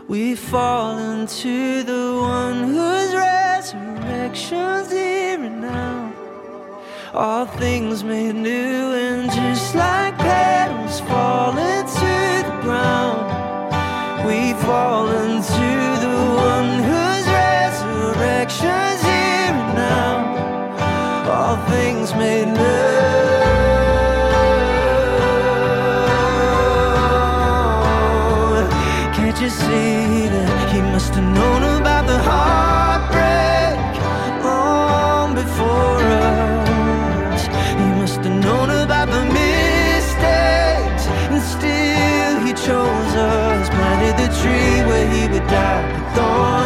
we fall into the one whose resurrection's here and now. All things made new, and just like petals fall into the ground, we fall into Can't you see that he must have known about the heartbreak long before us? He must have known about the mistakes, and still he chose us. Planted the tree where he would die, put thorns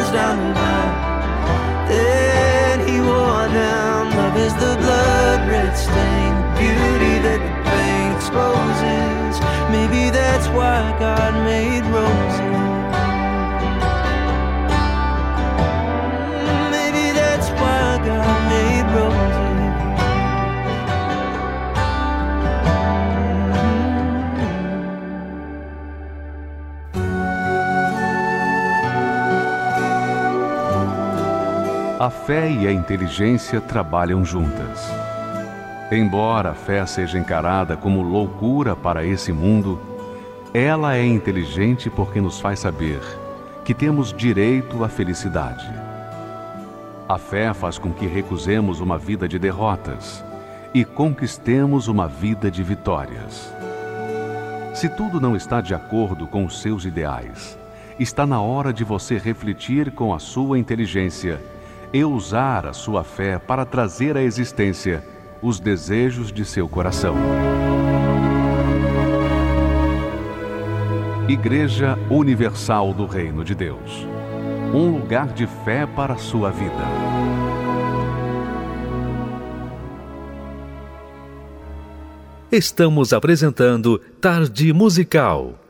that's why God made roses. A fé e a inteligência trabalham juntas. Embora a fé seja encarada como loucura para esse mundo, ela é inteligente porque nos faz saber que temos direito à felicidade. A fé faz com que recusemos uma vida de derrotas e conquistemos uma vida de vitórias. Se tudo não está de acordo com os seus ideais, está na hora de você refletir com a sua inteligência e usar a sua fé para trazer à existência os desejos de seu coração. Igreja Universal do Reino de Deus um lugar de fé para a sua vida. Estamos apresentando Tarde Musical.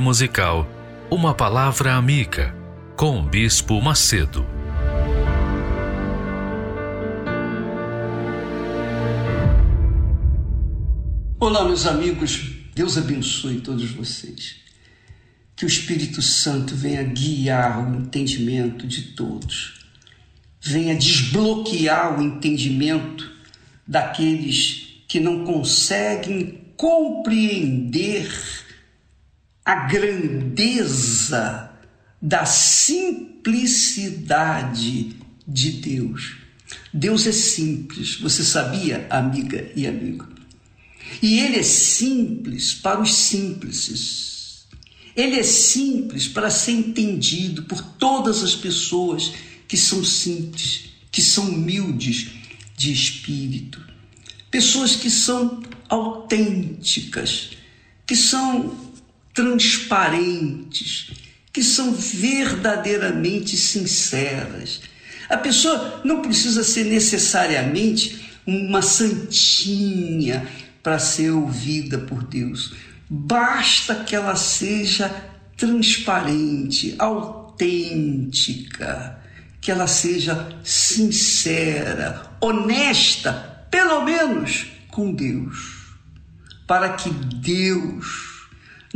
Musical, uma palavra amiga com o Bispo Macedo. Olá, meus amigos, Deus abençoe todos vocês. Que o Espírito Santo venha guiar o entendimento de todos, venha desbloquear o entendimento daqueles que não conseguem compreender a grandeza da simplicidade de Deus. Deus é simples, você sabia, amiga e amigo? E ele é simples para os simples. Ele é simples para ser entendido por todas as pessoas que são simples, que são humildes de espírito. Pessoas que são autênticas, que são transparentes, que são verdadeiramente sinceras. A pessoa não precisa ser necessariamente uma santinha para ser ouvida por Deus. Basta que ela seja transparente, autêntica, que ela seja sincera, honesta, pelo menos com Deus. Para que Deus,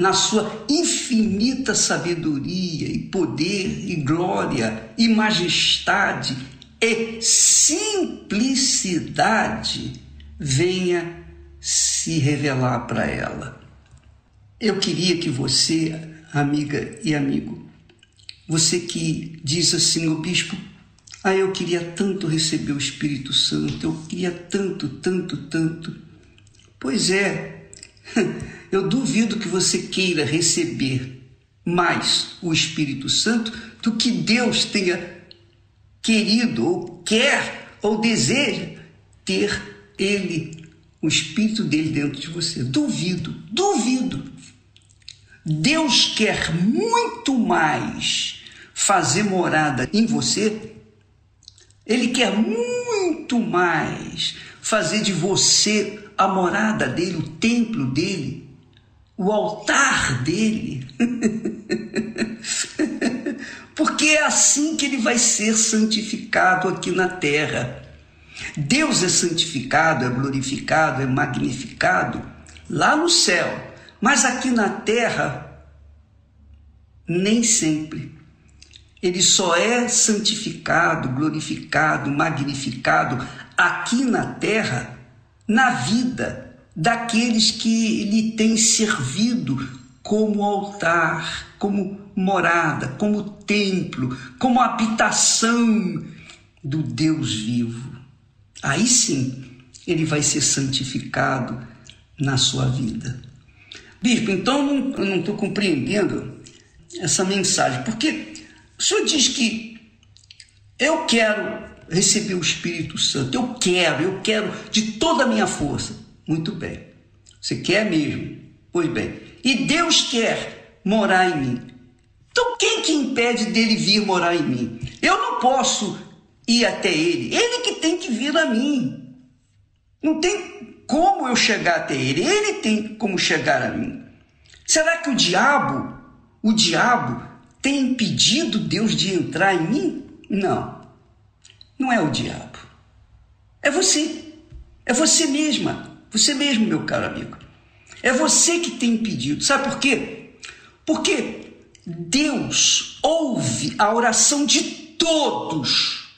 na sua infinita sabedoria e poder e glória e majestade e simplicidade, venha se revelar para ela. Eu queria que você, amiga e amigo, você que diz assim, o bispo, ah, eu queria tanto receber o Espírito Santo, eu queria tanto, tanto, tanto. Pois é, eu duvido que você queira receber mais o Espírito Santo do que Deus tenha querido, ou quer, ou deseja ter Ele o espírito dele dentro de você. Duvido, duvido. Deus quer muito mais fazer morada em você. Ele quer muito mais fazer de você a morada dele, o templo dele, o altar dele. Porque é assim que ele vai ser santificado aqui na terra. Deus é santificado, é glorificado, é magnificado lá no céu, mas aqui na terra, nem sempre. Ele só é santificado, glorificado, magnificado aqui na terra, na vida daqueles que lhe têm servido como altar, como morada, como templo, como habitação do Deus vivo. Aí sim ele vai ser santificado na sua vida. Bispo, então eu não estou compreendendo essa mensagem, porque o senhor diz que eu quero receber o Espírito Santo, eu quero, eu quero de toda a minha força. Muito bem, você quer mesmo? Pois bem, e Deus quer morar em mim. Então quem que impede dele vir morar em mim? Eu não posso ir até ele, ele que tem que vir a mim. Não tem como eu chegar até ele, ele tem como chegar a mim. Será que o diabo, o diabo tem impedido Deus de entrar em mim? Não. Não é o diabo. É você. É você mesma. Você mesmo, meu caro amigo. É você que tem impedido. Sabe por quê? Porque Deus ouve a oração de todos.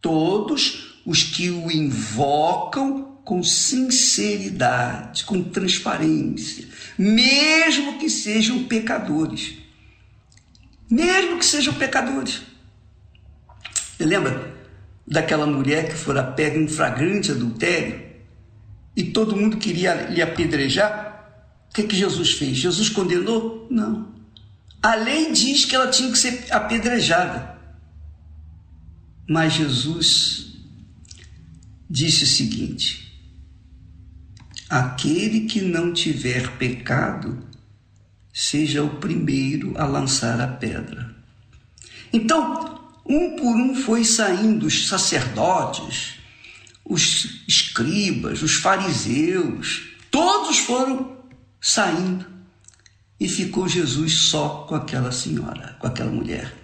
Todos os que o invocam com sinceridade, com transparência, mesmo que sejam pecadores. Mesmo que sejam pecadores. Lembra daquela mulher que fora pega em flagrante adultério e todo mundo queria lhe apedrejar? O que, que Jesus fez? Jesus condenou? Não. A lei diz que ela tinha que ser apedrejada. Mas Jesus disse o seguinte: aquele que não tiver pecado, seja o primeiro a lançar a pedra. Então, um por um foi saindo os sacerdotes, os escribas, os fariseus, todos foram saindo e ficou Jesus só com aquela senhora, com aquela mulher.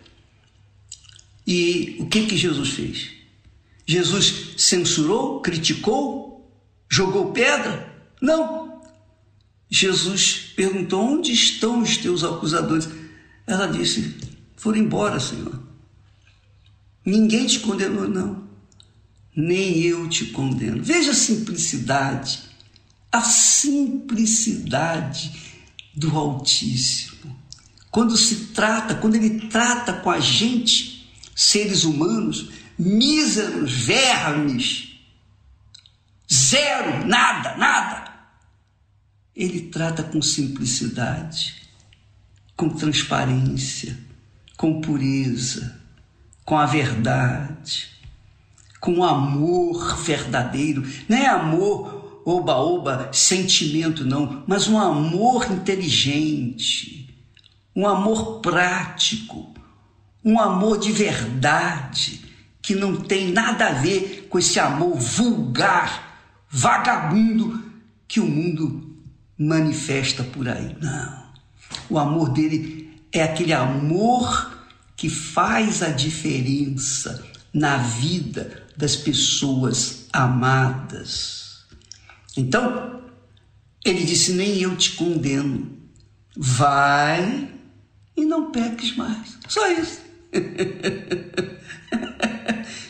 E o que que Jesus fez? Jesus censurou, criticou, jogou pedra? Não. Jesus perguntou: Onde estão os teus acusadores? Ela disse: Foram embora, Senhor. Ninguém te condenou, não. Nem eu te condeno. Veja a simplicidade, a simplicidade do Altíssimo. Quando se trata, quando ele trata com a gente, seres humanos, míseros, vermes, zero, nada, nada. Ele trata com simplicidade, com transparência, com pureza, com a verdade, com amor verdadeiro. Não é amor oba-oba, sentimento, não, mas um amor inteligente, um amor prático, um amor de verdade, que não tem nada a ver com esse amor vulgar, vagabundo que o mundo manifesta por aí. Não. O amor dele é aquele amor que faz a diferença na vida das pessoas amadas. Então, ele disse: Nem eu te condeno. Vai e não peques mais. Só isso.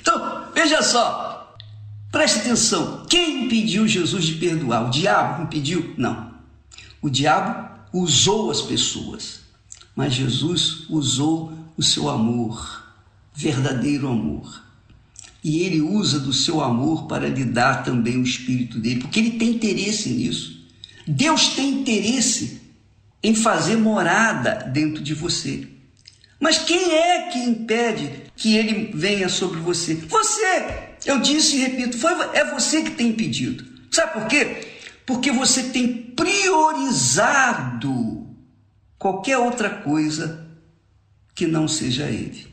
então, veja só. Preste atenção. Quem impediu Jesus de perdoar? O diabo impediu? Não. O diabo usou as pessoas, mas Jesus usou o seu amor, verdadeiro amor. E ele usa do seu amor para lhe dar também o espírito dele, porque ele tem interesse nisso. Deus tem interesse em fazer morada dentro de você. Mas quem é que impede que ele venha sobre você? Você! Eu disse e repito, foi, é você que tem impedido. Sabe por quê? Porque você tem priorizado qualquer outra coisa que não seja ele.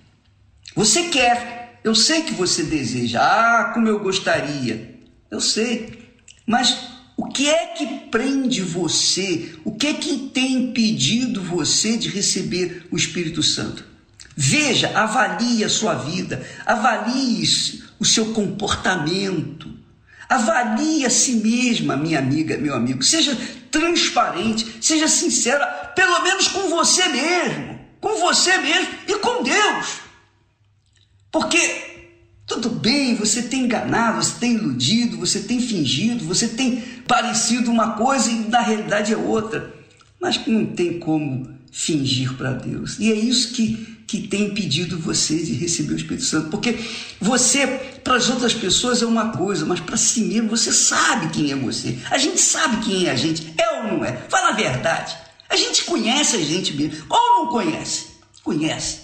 Você quer, eu sei que você deseja, ah, como eu gostaria, eu sei, mas o que é que prende você? O que é que tem impedido você de receber o Espírito Santo? Veja, avalie a sua vida, avalie o seu comportamento, avalie a si mesma, minha amiga, meu amigo. Seja transparente, seja sincera, pelo menos com você mesmo, com você mesmo e com Deus. Porque tudo bem, você tem enganado, você tem iludido, você tem fingido, você tem parecido uma coisa e na realidade é outra. mas não tem como fingir para Deus. E é isso que, que tem impedido você de receber o Espírito Santo. Porque você, para as outras pessoas, é uma coisa, mas para si mesmo, você sabe quem é você. A gente sabe quem é a gente. É ou não é? Fala a verdade. A gente conhece a gente mesmo. Ou não conhece? Conhece.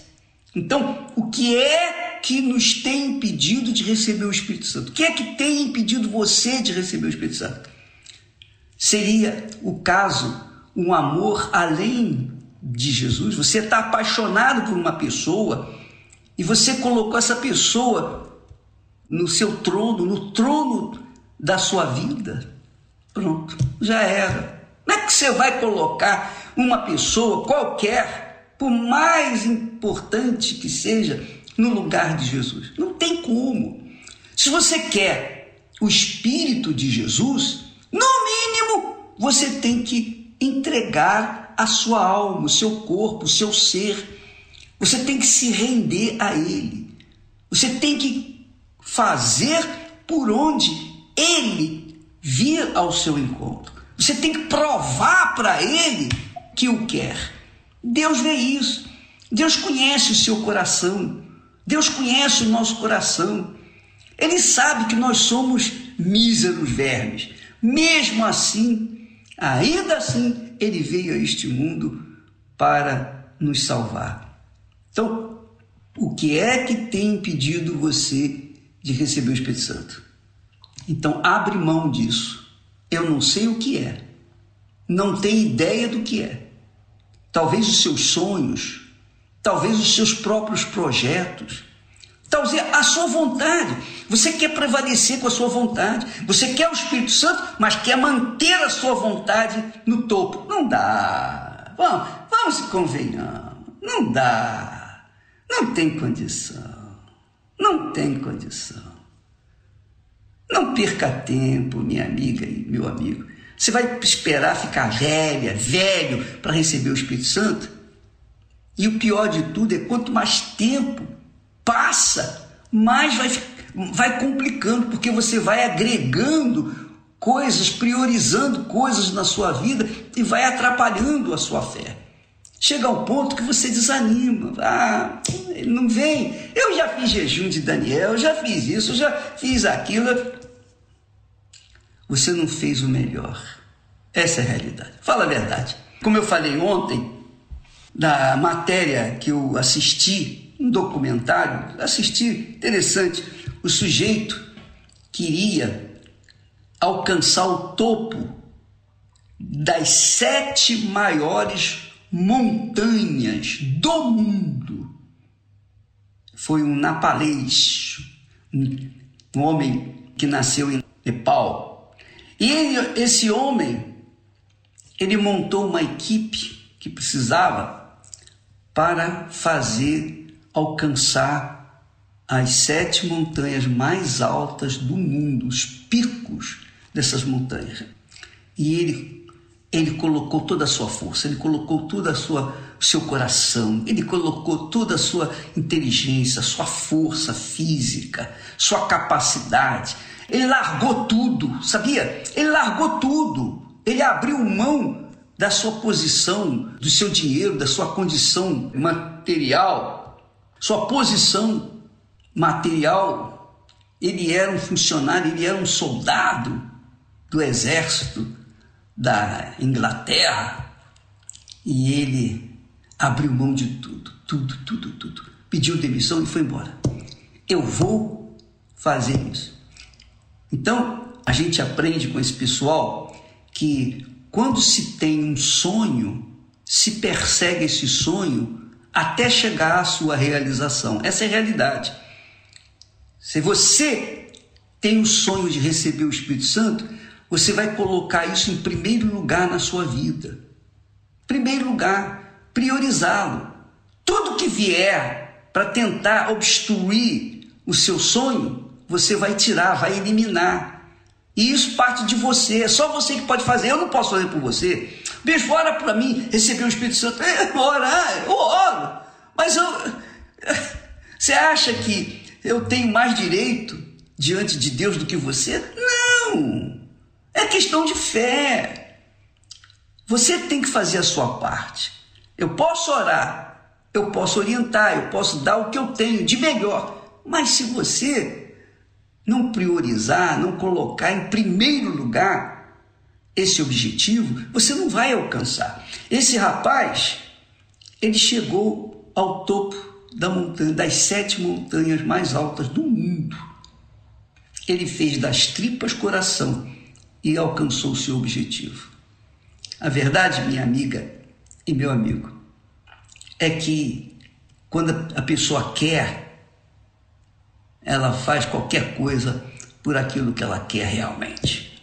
Então, o que é que nos tem impedido de receber o Espírito Santo? O que é que tem impedido você de receber o Espírito Santo? Seria o caso um amor além de Jesus, você está apaixonado por uma pessoa e você colocou essa pessoa no seu trono, no trono da sua vida. Pronto, já era. Como é que você vai colocar uma pessoa qualquer, por mais importante que seja, no lugar de Jesus? Não tem como. Se você quer o Espírito de Jesus, no mínimo você tem que entregar a sua alma, o seu corpo, o seu ser. Você tem que se render a Ele. Você tem que fazer por onde Ele vir ao seu encontro. Você tem que provar para Ele que o quer. Deus vê isso. Deus conhece o seu coração. Deus conhece o nosso coração. Ele sabe que nós somos míseros vermes. Mesmo assim, ainda assim, ele veio a este mundo para nos salvar. Então, o que é que tem impedido você de receber o Espírito Santo? Então, abre mão disso. Eu não sei o que é. Não tenho ideia do que é. Talvez os seus sonhos, talvez os seus próprios projetos, talvez a sua vontade. Você quer prevalecer com a sua vontade. Você quer o Espírito Santo, mas quer manter a sua vontade no topo. Não dá. Vamos, vamos convenhamos. Não dá. Não tem condição. Não tem condição. Não perca tempo, minha amiga e meu amigo. Você vai esperar ficar velha, velho, para receber o Espírito Santo? E o pior de tudo é quanto mais tempo passa, mais vai, vai complicando, porque você vai agregando coisas, priorizando coisas na sua vida e vai atrapalhando a sua fé. Chega ao ponto que você desanima. Ah, ele não vem. Eu já fiz jejum de Daniel, eu já fiz isso, eu já fiz aquilo. Você não fez o melhor. Essa é a realidade. Fala a verdade. Como eu falei ontem, da matéria que eu assisti, um documentário, assisti, interessante. O sujeito queria alcançar o topo das sete maiores montanhas do mundo. Foi um napalês, um homem que nasceu em Nepal. E ele, esse homem, ele montou uma equipe que precisava para fazer alcançar as sete montanhas mais altas do mundo, os picos dessas montanhas. E ele ele colocou toda a sua força, ele colocou toda a sua seu coração, ele colocou toda a sua inteligência, sua força física, sua capacidade. Ele largou tudo, sabia? Ele largou tudo. Ele abriu mão da sua posição, do seu dinheiro, da sua condição material, sua posição material. Ele era um funcionário, ele era um soldado do exército da Inglaterra e ele abriu mão de tudo, tudo, tudo, tudo. Pediu demissão e foi embora. Eu vou fazer isso. Então, a gente aprende com esse pessoal que quando se tem um sonho, se persegue esse sonho até chegar à sua realização. Essa é a realidade. Se você tem o sonho de receber o Espírito Santo, você vai colocar isso em primeiro lugar na sua vida. Primeiro lugar, priorizá-lo. Tudo que vier para tentar obstruir o seu sonho, você vai tirar, vai eliminar. E isso parte de você, é só você que pode fazer. Eu não posso fazer por você. Beijo, ora para mim receber o Espírito Santo. É, orar, eu oro. Mas eu. Você acha que eu tenho mais direito diante de Deus do que você? Não! É questão de fé. Você tem que fazer a sua parte. Eu posso orar, eu posso orientar, eu posso dar o que eu tenho de melhor. Mas se você não priorizar, não colocar em primeiro lugar esse objetivo, você não vai alcançar. Esse rapaz, ele chegou ao topo da montanha, das sete montanhas mais altas do mundo. Ele fez das tripas coração e alcançou o seu objetivo. A verdade, minha amiga e meu amigo, é que quando a pessoa quer, ela faz qualquer coisa por aquilo que ela quer realmente.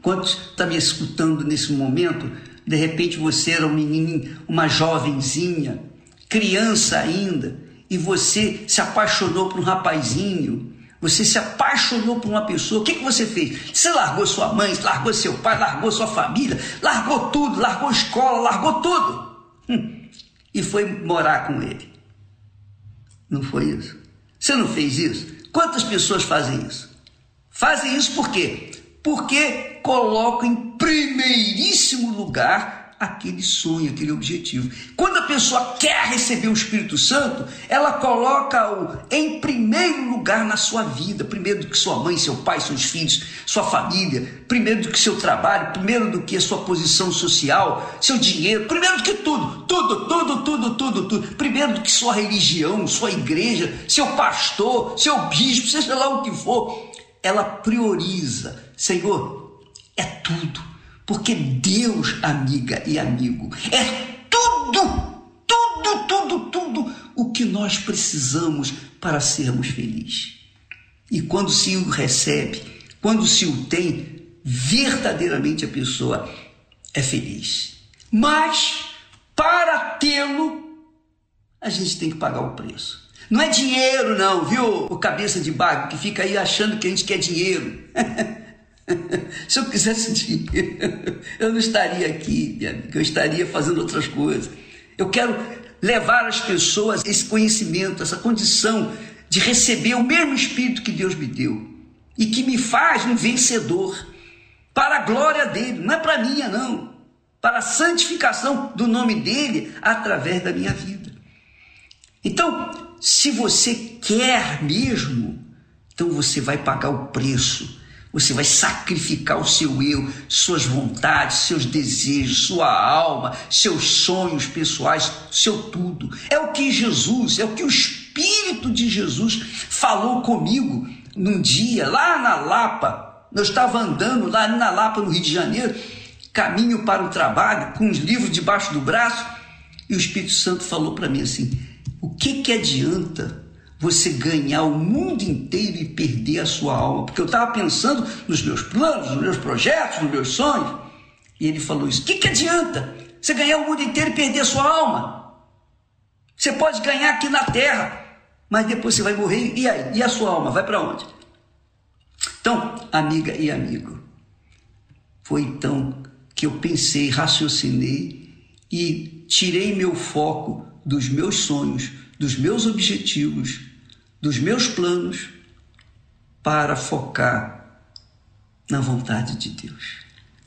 Quando está me escutando nesse momento, de repente você era um menino, uma jovenzinha, criança ainda, e você se apaixonou por um rapazinho, você se apaixonou por uma pessoa, o que, que você fez? Você largou sua mãe, largou seu pai, largou sua família, largou tudo, largou escola, largou tudo. Hum, e foi morar com ele. Não foi isso? Você não fez isso? Quantas pessoas fazem isso? Fazem isso por quê? Porque colocam em primeiríssimo lugar aquele sonho, aquele objetivo. Quando a pessoa quer receber o Espírito Santo, ela coloca-o em primeiro lugar na sua vida, primeiro do que sua mãe, seu pai, seus filhos, sua família, primeiro do que seu trabalho, primeiro do que a sua posição social, seu dinheiro, primeiro do que tudo, tudo, tudo, tudo, tudo, tudo. Primeiro do que sua religião, sua igreja, seu pastor, seu bispo, seja lá o que for. Ela prioriza, Senhor, é tudo porque Deus, amiga e amigo, é tudo, tudo, tudo, tudo o que nós precisamos para sermos felizes. E quando se o recebe, quando se o tem, verdadeiramente a pessoa é feliz. Mas, para tê-lo, a gente tem que pagar o preço. Não é dinheiro, não, viu? O cabeça de bago que fica aí achando que a gente quer dinheiro. Se eu quisesse dinheiro, eu não estaria aqui, minha amiga, eu estaria fazendo outras coisas. Eu quero levar às pessoas esse conhecimento, essa condição de receber o mesmo Espírito que Deus me deu e que me faz um vencedor para a glória dele, não é para minha, não, para a santificação do nome dele através da minha vida. Então, se você quer mesmo, então você vai pagar o preço você vai sacrificar o seu eu, suas vontades, seus desejos, sua alma, seus sonhos pessoais, seu tudo. É o que Jesus, é o que o Espírito de Jesus falou comigo num dia lá na Lapa. Eu estava andando lá na Lapa, no Rio de Janeiro, caminho para o trabalho, com os livros debaixo do braço, e o Espírito Santo falou para mim assim: o que que adianta você ganhar o mundo inteiro e perder a sua alma. Porque eu estava pensando nos meus planos, nos meus projetos, nos meus sonhos. E ele falou isso. O que, que adianta você ganhar o mundo inteiro e perder a sua alma? Você pode ganhar aqui na terra, mas depois você vai morrer. E aí? E a sua alma? Vai para onde? Então, amiga e amigo, foi então que eu pensei, raciocinei e tirei meu foco dos meus sonhos, dos meus objetivos dos meus planos para focar na vontade de Deus.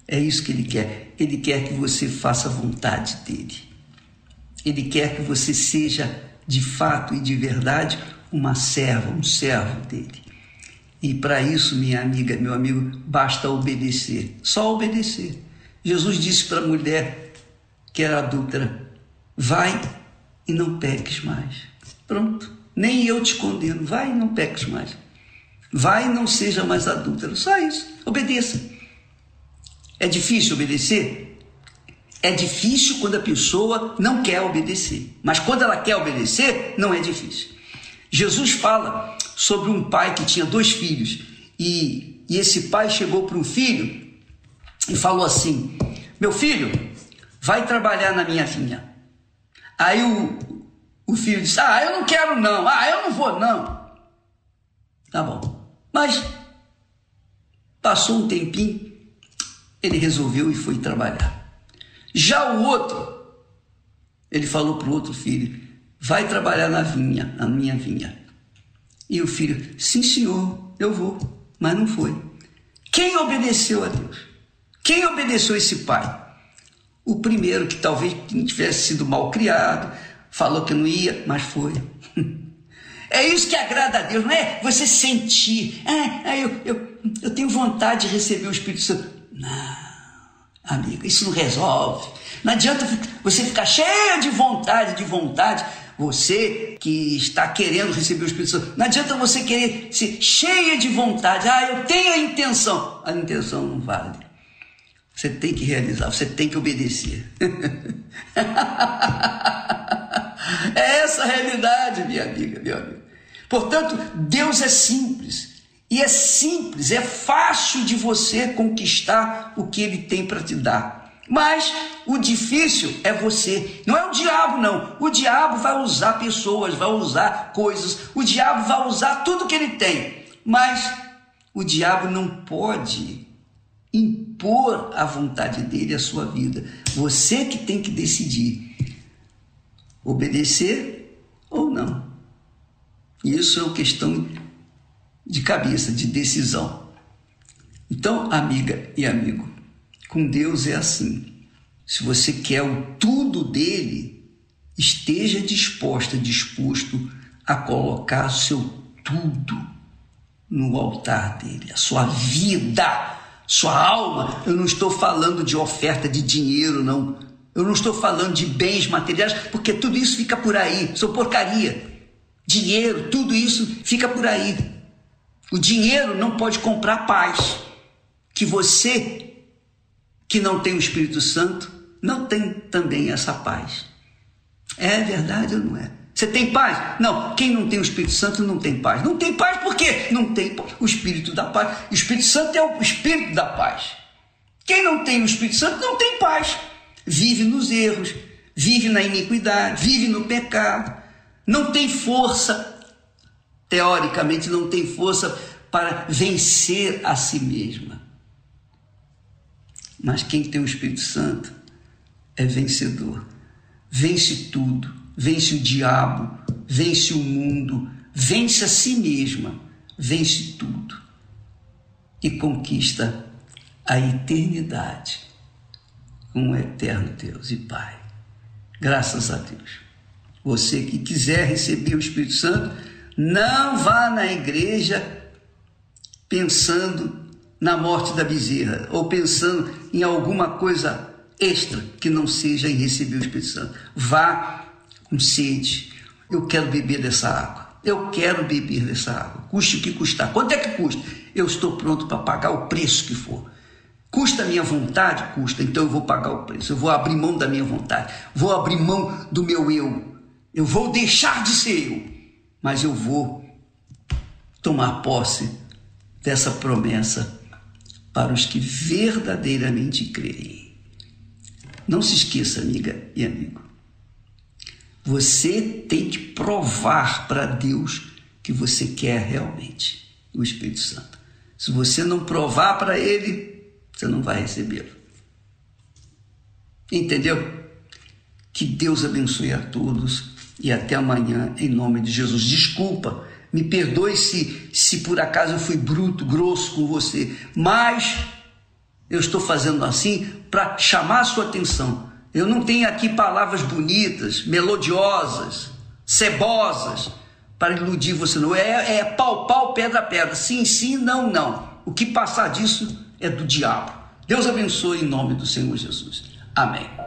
É isso que Ele quer. Ele quer que você faça a vontade dele. Ele quer que você seja de fato e de verdade uma serva, um servo dele. E para isso, minha amiga, meu amigo, basta obedecer. Só obedecer. Jesus disse para a mulher que era adúltera: vai e não peques mais. Pronto nem eu te condeno. Vai e não peques mais. Vai e não seja mais adúltero. Só isso. Obedeça. É difícil obedecer? É difícil quando a pessoa não quer obedecer. Mas quando ela quer obedecer, não é difícil. Jesus fala sobre um pai que tinha dois filhos. E, e esse pai chegou para um filho e falou assim: Meu filho, vai trabalhar na minha vinha. Aí o, o filho disse: Ah, eu não quero não. Ah, eu não vou não. Tá bom. Mas passou um tempinho, ele resolveu e foi trabalhar. Já o outro, ele falou para o outro filho: Vai trabalhar na vinha, na minha vinha. E o filho: Sim, senhor, eu vou. Mas não foi. Quem obedeceu a Deus? Quem obedeceu esse pai? O primeiro, que talvez tivesse sido mal criado, falou que não ia, mas foi. É isso que agrada a Deus, não é você sentir. Ah, eu, eu, eu tenho vontade de receber o Espírito Santo. Não, amiga, isso não resolve. Não adianta você ficar cheia de vontade, de vontade. Você que está querendo receber o Espírito Santo, não adianta você querer ser cheia de vontade. Ah, eu tenho a intenção. A intenção não vale. Você tem que realizar, você tem que obedecer. é essa a realidade, minha amiga, meu amigo. Portanto, Deus é simples. E é simples, é fácil de você conquistar o que Ele tem para te dar. Mas o difícil é você. Não é o diabo, não. O diabo vai usar pessoas, vai usar coisas. O diabo vai usar tudo que ele tem. Mas o diabo não pode impor a vontade dele à sua vida. Você que tem que decidir obedecer ou não. Isso é uma questão de cabeça, de decisão. Então, amiga e amigo, com Deus é assim. Se você quer o tudo dele, esteja disposta, disposto a colocar seu tudo no altar dele, a sua vida, sua alma. Eu não estou falando de oferta de dinheiro, não. Eu não estou falando de bens materiais, porque tudo isso fica por aí, são porcaria. Dinheiro, tudo isso fica por aí. O dinheiro não pode comprar paz. Que você, que não tem o Espírito Santo, não tem também essa paz. É verdade ou não é? Você tem paz? Não, quem não tem o Espírito Santo não tem paz. Não tem paz por quê? Não tem o Espírito da paz. O Espírito Santo é o Espírito da paz. Quem não tem o Espírito Santo não tem paz. Vive nos erros, vive na iniquidade, vive no pecado, não tem força, teoricamente, não tem força para vencer a si mesma. Mas quem tem o Espírito Santo é vencedor. Vence tudo, vence o diabo, vence o mundo, vence a si mesma, vence tudo e conquista a eternidade com o eterno Deus e Pai. Graças a Deus. Você que quiser receber o Espírito Santo, não vá na igreja pensando na morte da bezerra ou pensando em alguma coisa extra que não seja em receber o Espírito Santo. Vá com sede. Eu quero beber dessa água. Eu quero beber dessa água. Custe o que custar. Quanto é que custa? Eu estou pronto para pagar o preço que for. Custa a minha vontade? Custa. Então eu vou pagar o preço. Eu vou abrir mão da minha vontade. Vou abrir mão do meu eu. Eu vou deixar de ser eu. Mas eu vou tomar posse dessa promessa para os que verdadeiramente creem. Não se esqueça, amiga e amigo. Você tem que provar para Deus que você quer realmente o Espírito Santo. Se você não provar para Ele, você não vai recebê-lo. Entendeu? Que Deus abençoe a todos e até amanhã, em nome de Jesus. Desculpa, me perdoe se, se por acaso eu fui bruto, grosso com você, mas eu estou fazendo assim para chamar a sua atenção. Eu não tenho aqui palavras bonitas, melodiosas, cebosas para iludir você, não. É, é pau, pau, pedra, pedra. Sim, sim, não, não. O que passar disso é do diabo. Deus abençoe em nome do Senhor Jesus. Amém.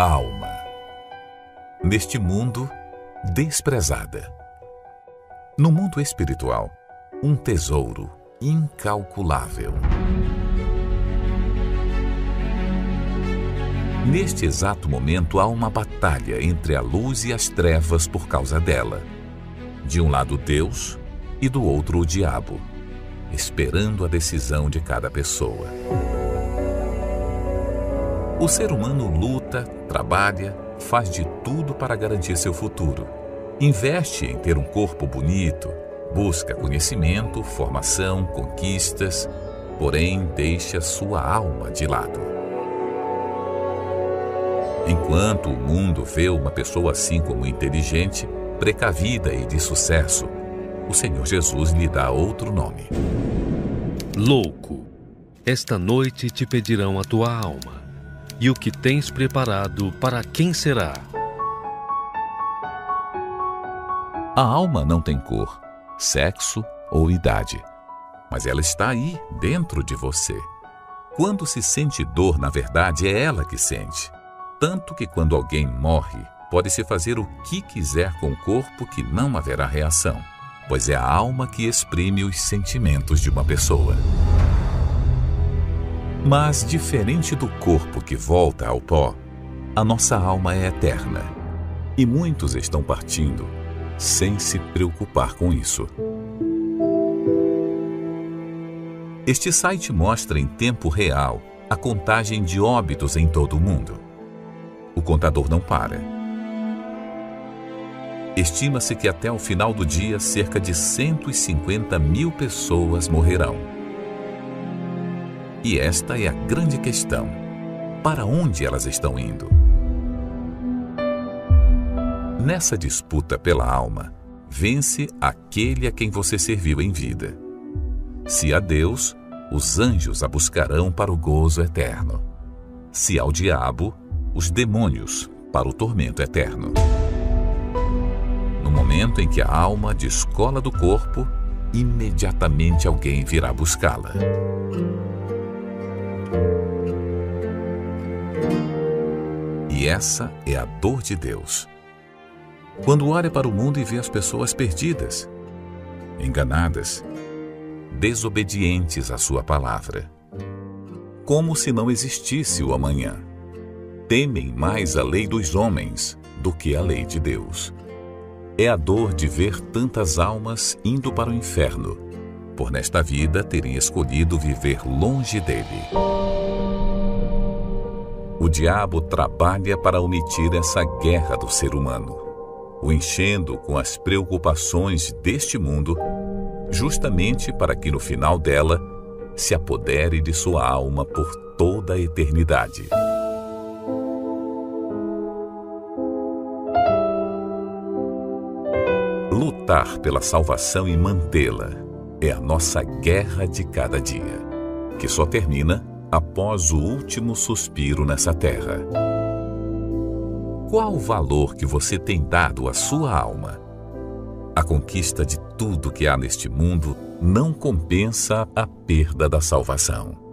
Alma, neste mundo, desprezada. No mundo espiritual, um tesouro incalculável. Neste exato momento há uma batalha entre a luz e as trevas por causa dela. De um lado Deus e do outro o diabo, esperando a decisão de cada pessoa. O ser humano luta, trabalha, faz de tudo para garantir seu futuro. Investe em ter um corpo bonito, busca conhecimento, formação, conquistas, porém deixa sua alma de lado. Enquanto o mundo vê uma pessoa assim como inteligente, precavida e de sucesso, o Senhor Jesus lhe dá outro nome. Louco, esta noite te pedirão a tua alma, e o que tens preparado para quem será? A alma não tem cor, sexo ou idade, mas ela está aí, dentro de você. Quando se sente dor, na verdade, é ela que sente. Tanto que quando alguém morre, pode-se fazer o que quiser com o corpo que não haverá reação, pois é a alma que exprime os sentimentos de uma pessoa. Mas, diferente do corpo que volta ao pó, a nossa alma é eterna. E muitos estão partindo sem se preocupar com isso. Este site mostra em tempo real a contagem de óbitos em todo o mundo. O contador não para. Estima-se que até o final do dia cerca de 150 mil pessoas morrerão. E esta é a grande questão: para onde elas estão indo? Nessa disputa pela alma, vence aquele a quem você serviu em vida. Se a Deus, os anjos a buscarão para o gozo eterno. Se ao diabo, os demônios para o tormento eterno. No momento em que a alma descola do corpo, imediatamente alguém virá buscá-la. E essa é a dor de Deus. Quando olha para o mundo e vê as pessoas perdidas, enganadas, desobedientes à sua palavra, como se não existisse o amanhã. Temem mais a lei dos homens do que a lei de Deus. É a dor de ver tantas almas indo para o inferno, por nesta vida terem escolhido viver longe dele. O diabo trabalha para omitir essa guerra do ser humano, o enchendo com as preocupações deste mundo, justamente para que no final dela se apodere de sua alma por toda a eternidade. Lutar pela salvação e mantê-la é a nossa guerra de cada dia, que só termina após o último suspiro nessa terra. Qual o valor que você tem dado à sua alma? A conquista de tudo que há neste mundo não compensa a perda da salvação.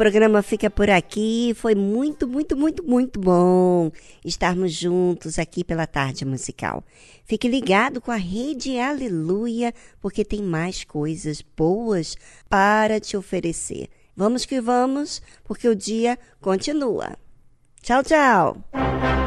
Programa fica por aqui. Foi muito, muito, muito, muito bom estarmos juntos aqui pela tarde musical. Fique ligado com a Rede Aleluia, porque tem mais coisas boas para te oferecer. Vamos que vamos, porque o dia continua. Tchau, tchau.